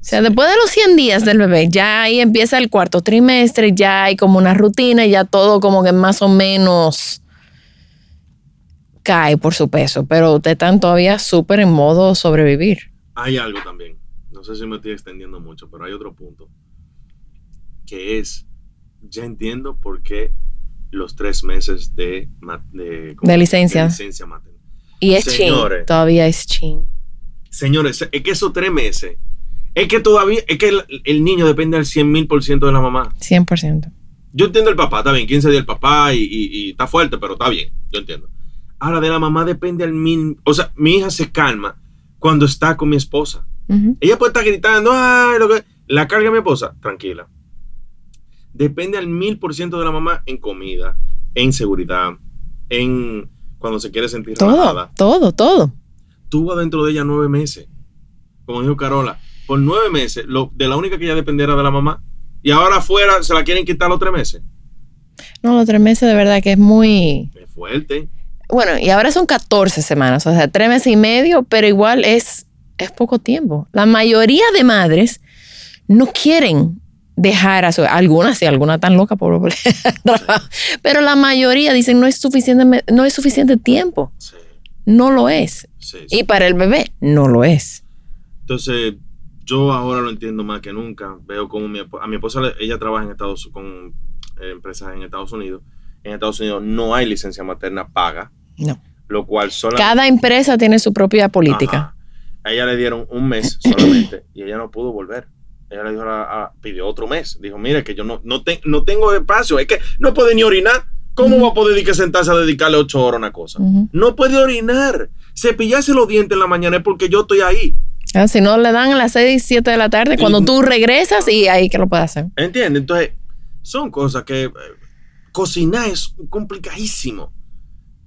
O sea, después de los 100 días del bebé, ya ahí empieza el cuarto trimestre, ya hay como una rutina, ya todo como que más o menos cae por su peso. Pero ustedes están todavía súper en modo sobrevivir. Hay algo también, no sé si me estoy extendiendo mucho, pero hay otro punto, que es, ya entiendo por qué los tres meses de, de. De licencia. de licencia materna. Y es Señores. chin. Todavía es chin. Señores, es que esos tres meses, es que todavía, es que el, el niño depende al 100 mil por ciento de la mamá. 100%. Yo entiendo el papá, está bien, 15 días el papá y, y- y está fuerte, pero está bien, yo entiendo. Ahora de la mamá depende al mil, o sea, mi hija se calma cuando está con mi esposa. Ella puede estar gritando, ay, lo que... La carga mi esposa, tranquila. Depende al mil por ciento de la mamá en comida, en seguridad, en cuando se quiere sentir Todo, relajada. todo, todo. Tuvo dentro de ella nueve meses. como dijo Carola, por nueve meses, lo, de la única que ya dependiera de la mamá. Y ahora afuera se la quieren quitar los tres meses. No, los tres meses de verdad que es muy... Es fuerte. Bueno, y ahora son 14 semanas, o sea, tres meses y medio, pero igual es, es poco tiempo. La mayoría de madres no quieren dejar a su... Algunas sí, algunas tan locas por pero la mayoría dicen no es suficiente, no es suficiente tiempo. Sí, No lo es. sí, sí. Y para el bebé, no lo es. Entonces, yo ahora lo entiendo más que nunca. Veo como mi, a mi esposa, ella trabaja en Estados con eh, empresas en Estados Unidos. En Estados Unidos no hay licencia materna paga, No. lo cual Cada empresa tiene su propia política. A ella le dieron un mes solamente y ella no pudo volver. Ella le dijo, a la- a- pidió otro mes. Dijo, mire que yo no, no, te- no tengo espacio, es que no puede ni orinar. ¿Cómo va a poder dedicar- sentarse a dedicarle ocho horas a una cosa? No puede orinar. Cepillarse los dientes en la mañana es porque yo estoy ahí. Ah, Si no le dan a las 6, 7 de la tarde, cuando tú regresas y ahí que lo puedes hacer. ¿Entiendes? Entonces, son cosas que eh, cocinar es complicadísimo.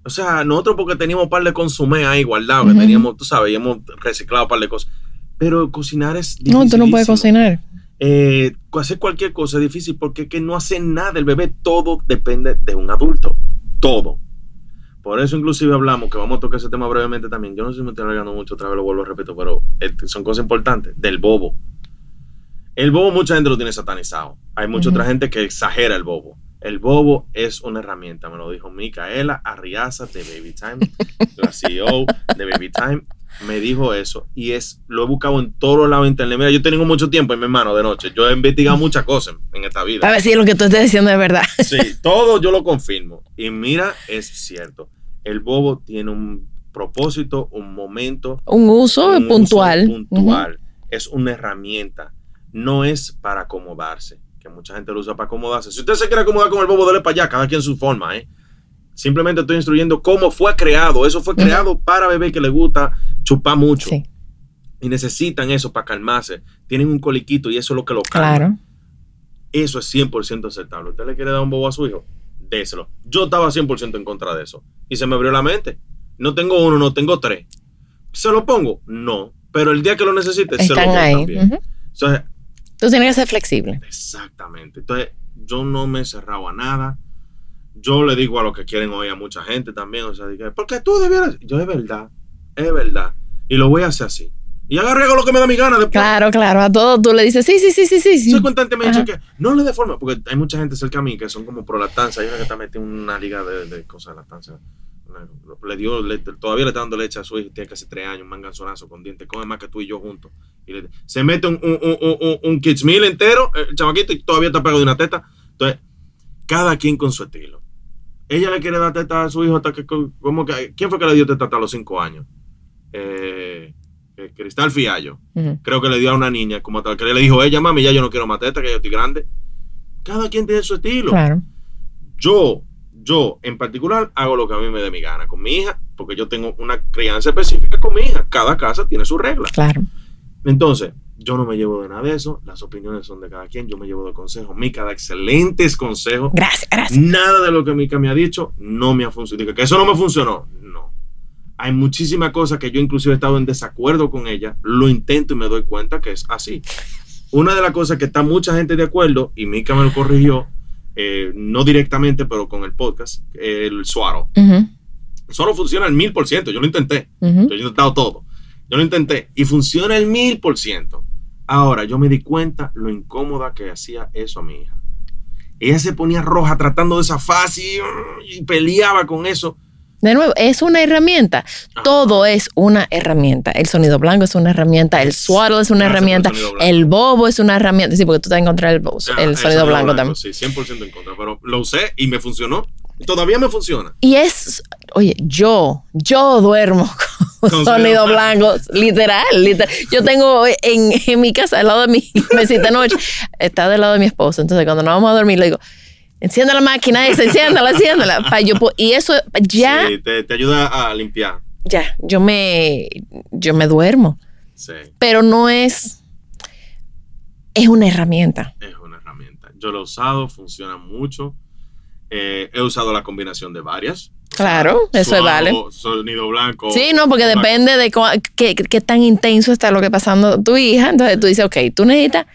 O sea, nosotros porque teníamos un par de consumé ahí guardados, que teníamos, tú sabes, y hemos reciclado un par de cosas. Pero cocinar es difícil. No, tú no puedes cocinar. Eh, hacer cualquier cosa es difícil porque es que no hace nada el bebé. Todo depende de un adulto. Todo. Por eso inclusive hablamos, que vamos a tocar ese tema brevemente también. Yo no sé si me estoy alargando mucho, otra vez lo vuelvo a repetir, pero son cosas importantes. Del bobo. El bobo mucha gente lo tiene satanizado. Hay mucha otra gente que exagera el bobo. El bobo es una herramienta, me lo dijo Micaela Arriaza de Baby Time, la CEO de Baby Time. Me dijo eso y es lo he buscado en todos lados de internet. Mira, yo tengo mucho tiempo en mi mano de noche. Yo he investigado muchas cosas en esta vida. A ver si lo que tú estás diciendo es verdad. Sí, todo yo lo confirmo. Y mira, es cierto. El bobo tiene un propósito, un momento, Un uso un uso puntual. puntual. Es una herramienta. No es para acomodarse. Que mucha gente lo usa para acomodarse. Si usted se quiere acomodar con el bobo, dele para allá, cada quien su forma, ¿eh? Simplemente estoy instruyendo cómo fue creado. Eso fue creado para bebé que le gusta chupar mucho. Sí, Y necesitan eso para calmarse. Tienen un coliquito y eso es lo que lo calma. claro. Eso es 100% aceptable. ¿Usted le quiere dar un bobo a su hijo? Déselo. Yo estaba 100% en contra de eso. Y se me abrió la mente. No tengo uno, no tengo tres. ¿Se lo pongo? No. Pero el día que lo necesite, se lo ahí. también. Ujú. Entonces, Tú tienes que ser flexible. exactamente. Entonces, yo no me he cerrado a nada. Yo le digo a lo que quieren hoy a mucha gente también. O sea, porque tú debieras. Yo, es verdad. Es verdad. Y lo voy a hacer así. Y agarré lo que me da mi gana después. Claro, claro. A todo tú le dices, sí, sí, sí, sí, sí. sí. Soy constante me Ajá. que no le dé forma, porque hay mucha gente cerca a mí que son como pro lactancia. Hay una que está metida en una liga de, de cosas de lactancia. Le dio, le- todavía le está dando leche a su hijo, tiene casi tres años, un manganzonazo con dientes, come más que tú y yo juntos. Y le- se mete un, un, un, un, un kids meal entero, el chamaquito, y todavía está pegado de una teta. Entonces, cada quien con su estilo. Ella le quiere dar teta a su hijo hasta que, como que, ¿quién fue que le dio teta hasta los cinco años? Eh, eh, Cristal Fiallo creo que le dio a una niña, como tal, que le dijo, ella, mami, ya yo no quiero más teta, que yo estoy grande. Cada quien tiene su estilo. Claro. Yo, yo en particular, hago lo que a mí me dé mi gana con mi hija, porque yo tengo una crianza específica con mi hija. Cada casa tiene sus reglas. Claro. Entonces, yo no me llevo de nada de eso. Las opiniones son de cada quien. Yo me llevo de consejos. Mica da excelentes consejos. Gracias, gracias. Nada de lo que Mica me ha dicho no me ha funcionado. Que eso no me funcionó. No. Hay muchísimas cosas que yo inclusive he estado en desacuerdo con ella. Lo intento y me doy cuenta que es así. Una de las cosas que está mucha gente de acuerdo, y Mica me lo corrigió, eh, no directamente, pero con el podcast, el suaro. Ujú, Solo funciona al mil por ciento. Yo lo intenté. Yo he intentado todo. Yo lo intenté y funciona el mil por ciento. Ahora, yo me di cuenta lo incómoda que hacía eso a mi hija. Ella se ponía roja tratando de zafarse y, y peleaba con eso. De nuevo, es una herramienta. Ajá. Todo es una herramienta. El sonido blanco es una herramienta. El swaddle es una Gracias por el herramienta. El bobo es una herramienta. Sí, porque tú te vas a encontrar el, bo- Ah, el sonido blanco, también. Sí, 100% en contra. Pero lo usé y me funcionó. Todavía me funciona. Y es, oye, yo, yo duermo con Con sonido blanco, literal, literal. Yo tengo en, en mi casa, al lado de mi mesita noche, está del lado de mi esposo. Entonces, cuando nos vamos a dormir, le digo, encienda la máquina esa, enciéndala, enciéndala. Pa yo, y eso, ya, Sí, te, te ayuda a limpiar. ya, yo me, yo me duermo. Sí, Pero no es, es una herramienta. es una herramienta. Yo lo he usado, funciona mucho. Eh, he usado la combinación de varias. Claro, eso es vale. Sonido blanco. Sí, no, porque blanco. depende de cómo- qué, qué tan intenso está lo que pasando tu hija. Entonces tú dices, ok, tú necesitas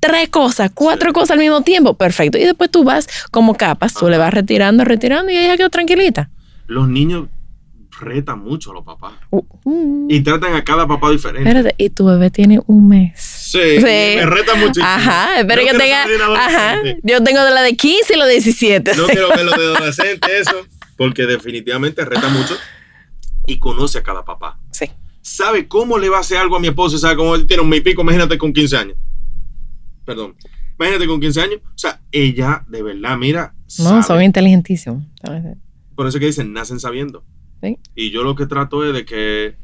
tres cosas, cuatro Sí. cosas al mismo tiempo. Perfecto. Y después tú vas como capas, tú le vas retirando, retirando y ella quedó tranquilita. Los niños retan mucho a los papás. Uh, uh. Y tratan a cada papá diferente. Espérate, y tu bebé tiene un mes. Sí, me reta muchísimo. Ajá, espero que tenga. Ajá. Yo tengo de la de 15 y la de 17. No quiero verlo de adolescente eso, porque definitivamente reta mucho y conoce a cada papá. Sí. Sabe cómo le va a hacer algo a mi esposo, sabe cómo él tiene un mi pico, imagínate con 15 años. Perdón. Imagínate con 15 años. O sea, ella de verdad, mira, No, sabe. son inteligentísimos. Por eso que dicen, nacen sabiendo. Sí. Y yo lo que trato es de que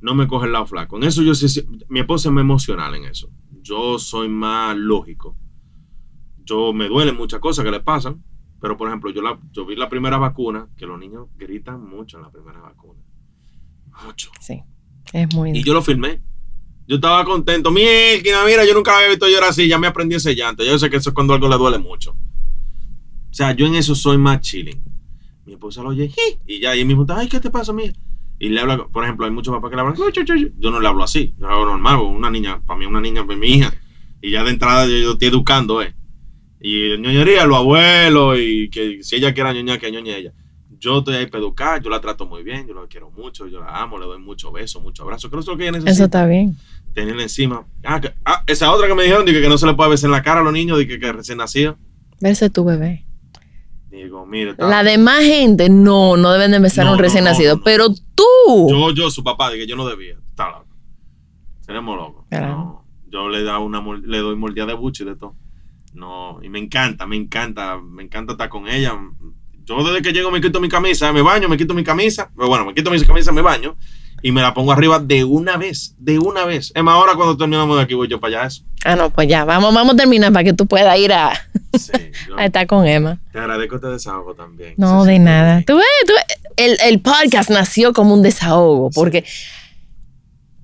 no me coge el lado flaco. En eso yo sí, mi esposa es más emocional en eso. Yo soy más lógico. Yo me duelen muchas cosas que le pasan, pero por ejemplo, yo, la, yo vi la primera vacuna, que los niños gritan mucho en la primera vacuna. Mucho. Sí. Es muy. Y yo lo filmé. Yo estaba contento. Mira, mira, yo nunca había visto llorar así. Ya me aprendí ese llanto. Yo sé que eso es cuando algo le duele mucho. O sea, yo en eso soy más chilling. Mi esposa lo oye, y ya, y mismo está, ay, ¿qué te pasa, mía? Y le habla, por ejemplo, hay muchos papás que le hablan, yo no le hablo así. Yo hablo normal, una niña, para mí una niña es mi hija. Y ya de entrada yo, estoy educando, ¿eh? Y ñoñería, los abuelos, y que si ella quiere ñoñar, que ñoñe ella. Yo estoy ahí para educar, yo la trato muy bien, yo la quiero mucho, yo la amo, le doy muchos besos, muchos abrazos. Creo que que ella necesita Eso está bien. Tenerla encima. Ah, que- ah, esa otra que me dijeron, dije que no se le puede besar en la cara a los niños, dije que recién nacido. Verse tu bebé. Digo, mire, está- La demás gente, no, no deben de besar a un recién no, nacido. no. Pero tú. yo, yo, su papá, dije, yo no debía. Está loco. Seremos locos. Claro. No, yo le, da una, le doy mordida de buche de todo. No, y me encanta, me encanta, me encanta estar con ella. Yo desde que llego me quito mi camisa, me baño, me quito mi camisa. Bueno, me quito mi camisa, me baño. Y me la pongo arriba de una vez, de una vez. Es más, ahora cuando terminamos de aquí voy yo para allá eso. Ah, no, pues ya, vamos, vamos a terminar para que tú puedas ir a, Sí, yo a estar con Emma. te agradezco este desahogo también. No, de nada. bien. Tú ves, tú ves, el, el podcast nació como un desahogo porque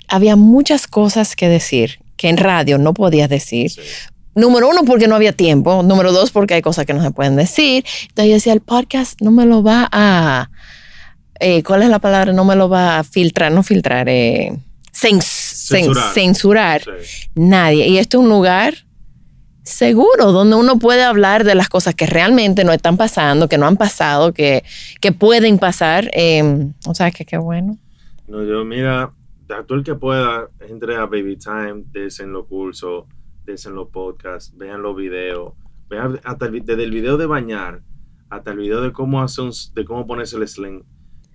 había muchas cosas que decir que en radio no podías decir. Sí. Número uno, porque no había tiempo. Número dos, porque hay cosas que no se pueden decir. Entonces yo decía, el podcast no me lo va a... eh, ¿Cuál es la palabra? No me lo va a filtrar, no filtrar, eh, cens- cen- Censurar. censurar. Sí. Nadie. Y esto es un lugar seguro donde uno puede hablar de las cosas que realmente no están pasando, que no han pasado, que, que pueden pasar. Eh, o sea, que qué bueno. No, yo, mira, todo el que pueda, entre a Baby Time, desen los cursos, desen los podcasts, vean los videos, vean hasta el desde el video de bañar hasta el video de cómo hacer un, de cómo ponerse el sling.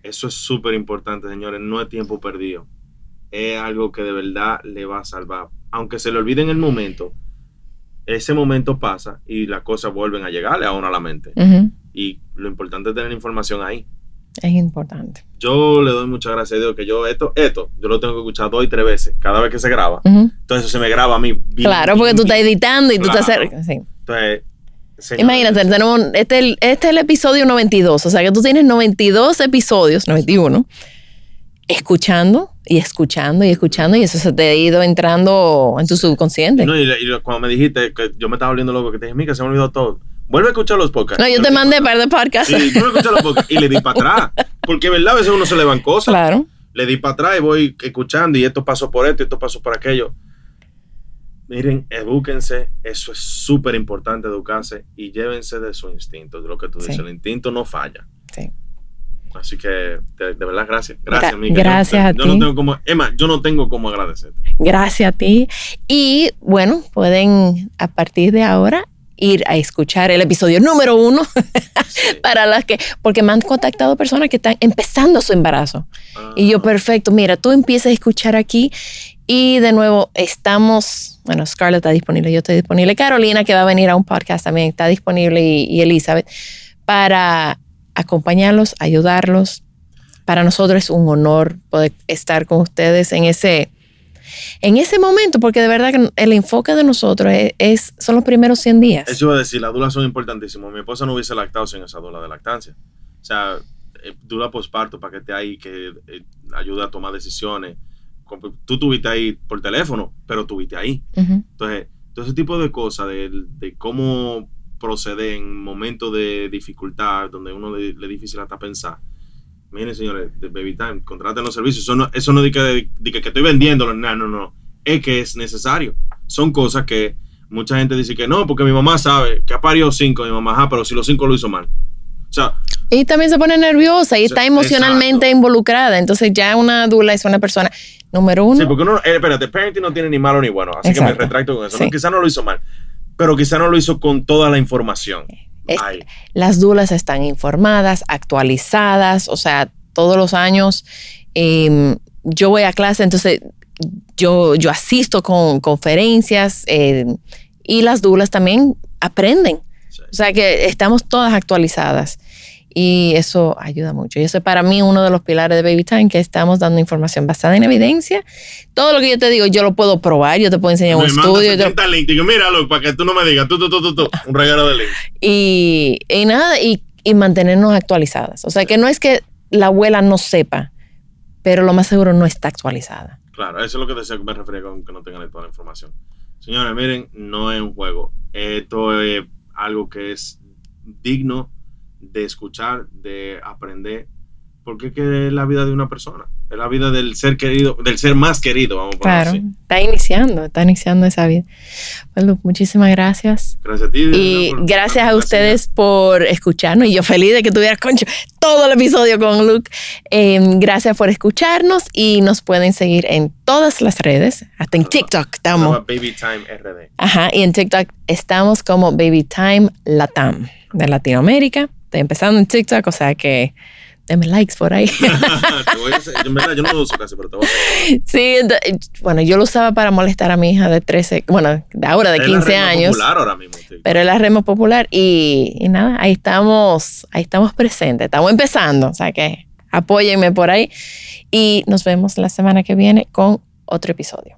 Eso es súper importante, señores. No es tiempo perdido. Es algo que de verdad le va a salvar. Aunque se le olvide en el momento, ese momento pasa y las cosas vuelven a llegarle a uno a la mente. Y lo importante es tener información ahí. Es importante. Yo le doy muchas gracias a Dios que yo esto, esto, yo lo tengo que escuchar dos y tres veces cada vez que se graba. Entonces se me graba a mí. bien, Claro, porque bien, tú estás editando y tú estás... Claro. sí. Entonces, Imagínate, tenemos, este, es el- este es el episodio 92, o sea que tú tienes 92 episodios, 91, escuchando y escuchando y escuchando y eso se te ha ido entrando en tu subconsciente. No, y, y cuando me dijiste que yo me estaba volviendo loco, que te dije, mira, se me olvidó todo. Vuelve a escuchar los podcasts. No, yo te mandé di par de podcasts. Sí, yo me escuché los podcasts y le di para atrás. Porque, ¿verdad? A veces uno se le van cosas. Claro. Le di para atrás y voy escuchando y esto pasó por esto y esto pasó por aquello. Miren, edúquense, eso es súper importante educarse y llévense de su instinto, de lo que tú Sí. dices, el instinto no falla. Sí. Así que, de, de verdad, gracias. Gracias, Gra- Mica. gracias yo, a yo ti. no tengo como, Emma, yo no tengo como agradecerte. Gracias a ti. Y bueno, pueden a partir de ahora ir a escuchar el episodio número uno Sí. para las que, porque me han contactado personas que están empezando su embarazo. Y yo, Ah, perfecto, mira, tú empiezas a escuchar aquí y de nuevo estamos, bueno, Scarlett está disponible, yo estoy disponible, Carolina que va a venir a un podcast también está disponible y, Elizabeth para acompañarlos, ayudarlos. Para nosotros es un honor poder estar con ustedes en ese, en ese momento, porque de verdad que el enfoque de nosotros es, son los primeros 100 días. Eso iba a decir, las dulas son importantísimas. Mi esposa no hubiese lactado sin esa dula de lactancia. O sea, eh, dula posparto para que esté ahí, que eh, a tomar decisiones. Tú tuviste ahí por teléfono, pero tuviste ahí. Entonces, todo ese tipo de cosas, de, de cómo proceder en momentos de dificultad, donde uno le, le es difícil hasta pensar, Miren, señores, de Baby Time, contraten los servicios. Eso no, eso no dice que, de que, estoy vendiéndolo, no, no, no. Es que es necesario. Son cosas que mucha gente dice que no, porque mi mamá sabe que ha parido cinco, mi mamá, ah, pero si los cinco lo hizo mal. O sea, Y también se pone nerviosa y está emocionalmente Exacto. involucrada. Entonces ya una dula es una persona, número uno, sí, porque uno, eh, espérate, parenting no tiene ni malo ni bueno, así que me retracto con eso. Sí. No, quizá no lo hizo mal, pero quizá no lo hizo con toda la información. Es- las dulas están informadas, actualizadas, o sea, todos los años eh, yo voy a clase, entonces yo, yo asisto con conferencias eh, y las dulas también aprenden. Sí. O sea que estamos todas actualizadas y eso ayuda mucho. Y eso es para mí uno de los pilares de Baby Time, que estamos dando información basada en evidencia. Todo lo que yo te digo, yo lo puedo probar, yo te puedo enseñar un Me manda estudio. yo te lo- 70 links. Digo, míralo, para que tú no me digas, tú, tú, tú, tú, tú, un regalo de links. y, y nada, y, y mantenernos actualizadas. O sea, que no es que la abuela no sepa, pero lo más seguro no está actualizada. Claro, eso es lo que decía que me refería con que no tengan toda la información. Señores, miren, no es un juego. Esto es algo que es digno de escuchar, de aprender, porque es la vida de una persona, es la vida del ser querido, del ser más querido, vamos a Claro, así. está iniciando, está iniciando esa vida. Bueno, muchísimas gracias. Gracias a ti. Y gracias a ustedes por escucharnos. Y yo feliz de que tuvieras, concho, todo el episodio con Luke. Eh, gracias por escucharnos y nos pueden seguir en todas las redes, hasta en TikTok estamos. Baby Time RD. Ajá, y en TikTok estamos como Baby Time Latam de Latinoamérica. Estoy empezando en TikTok, o sea que denme likes por ahí. Te voy a hacer- yo en verdad yo no lo uso casi, pero te voy a hacer. sí, bueno, yo lo usaba para molestar a mi hija de 13, bueno, de ahora de Es la 15 red más años. popular ahora mismo, sí. Pero es la remo popular y, y nada, ahí estamos, ahí estamos presentes, estamos empezando, o sea que apóyenme por ahí y nos vemos la semana que viene con otro episodio.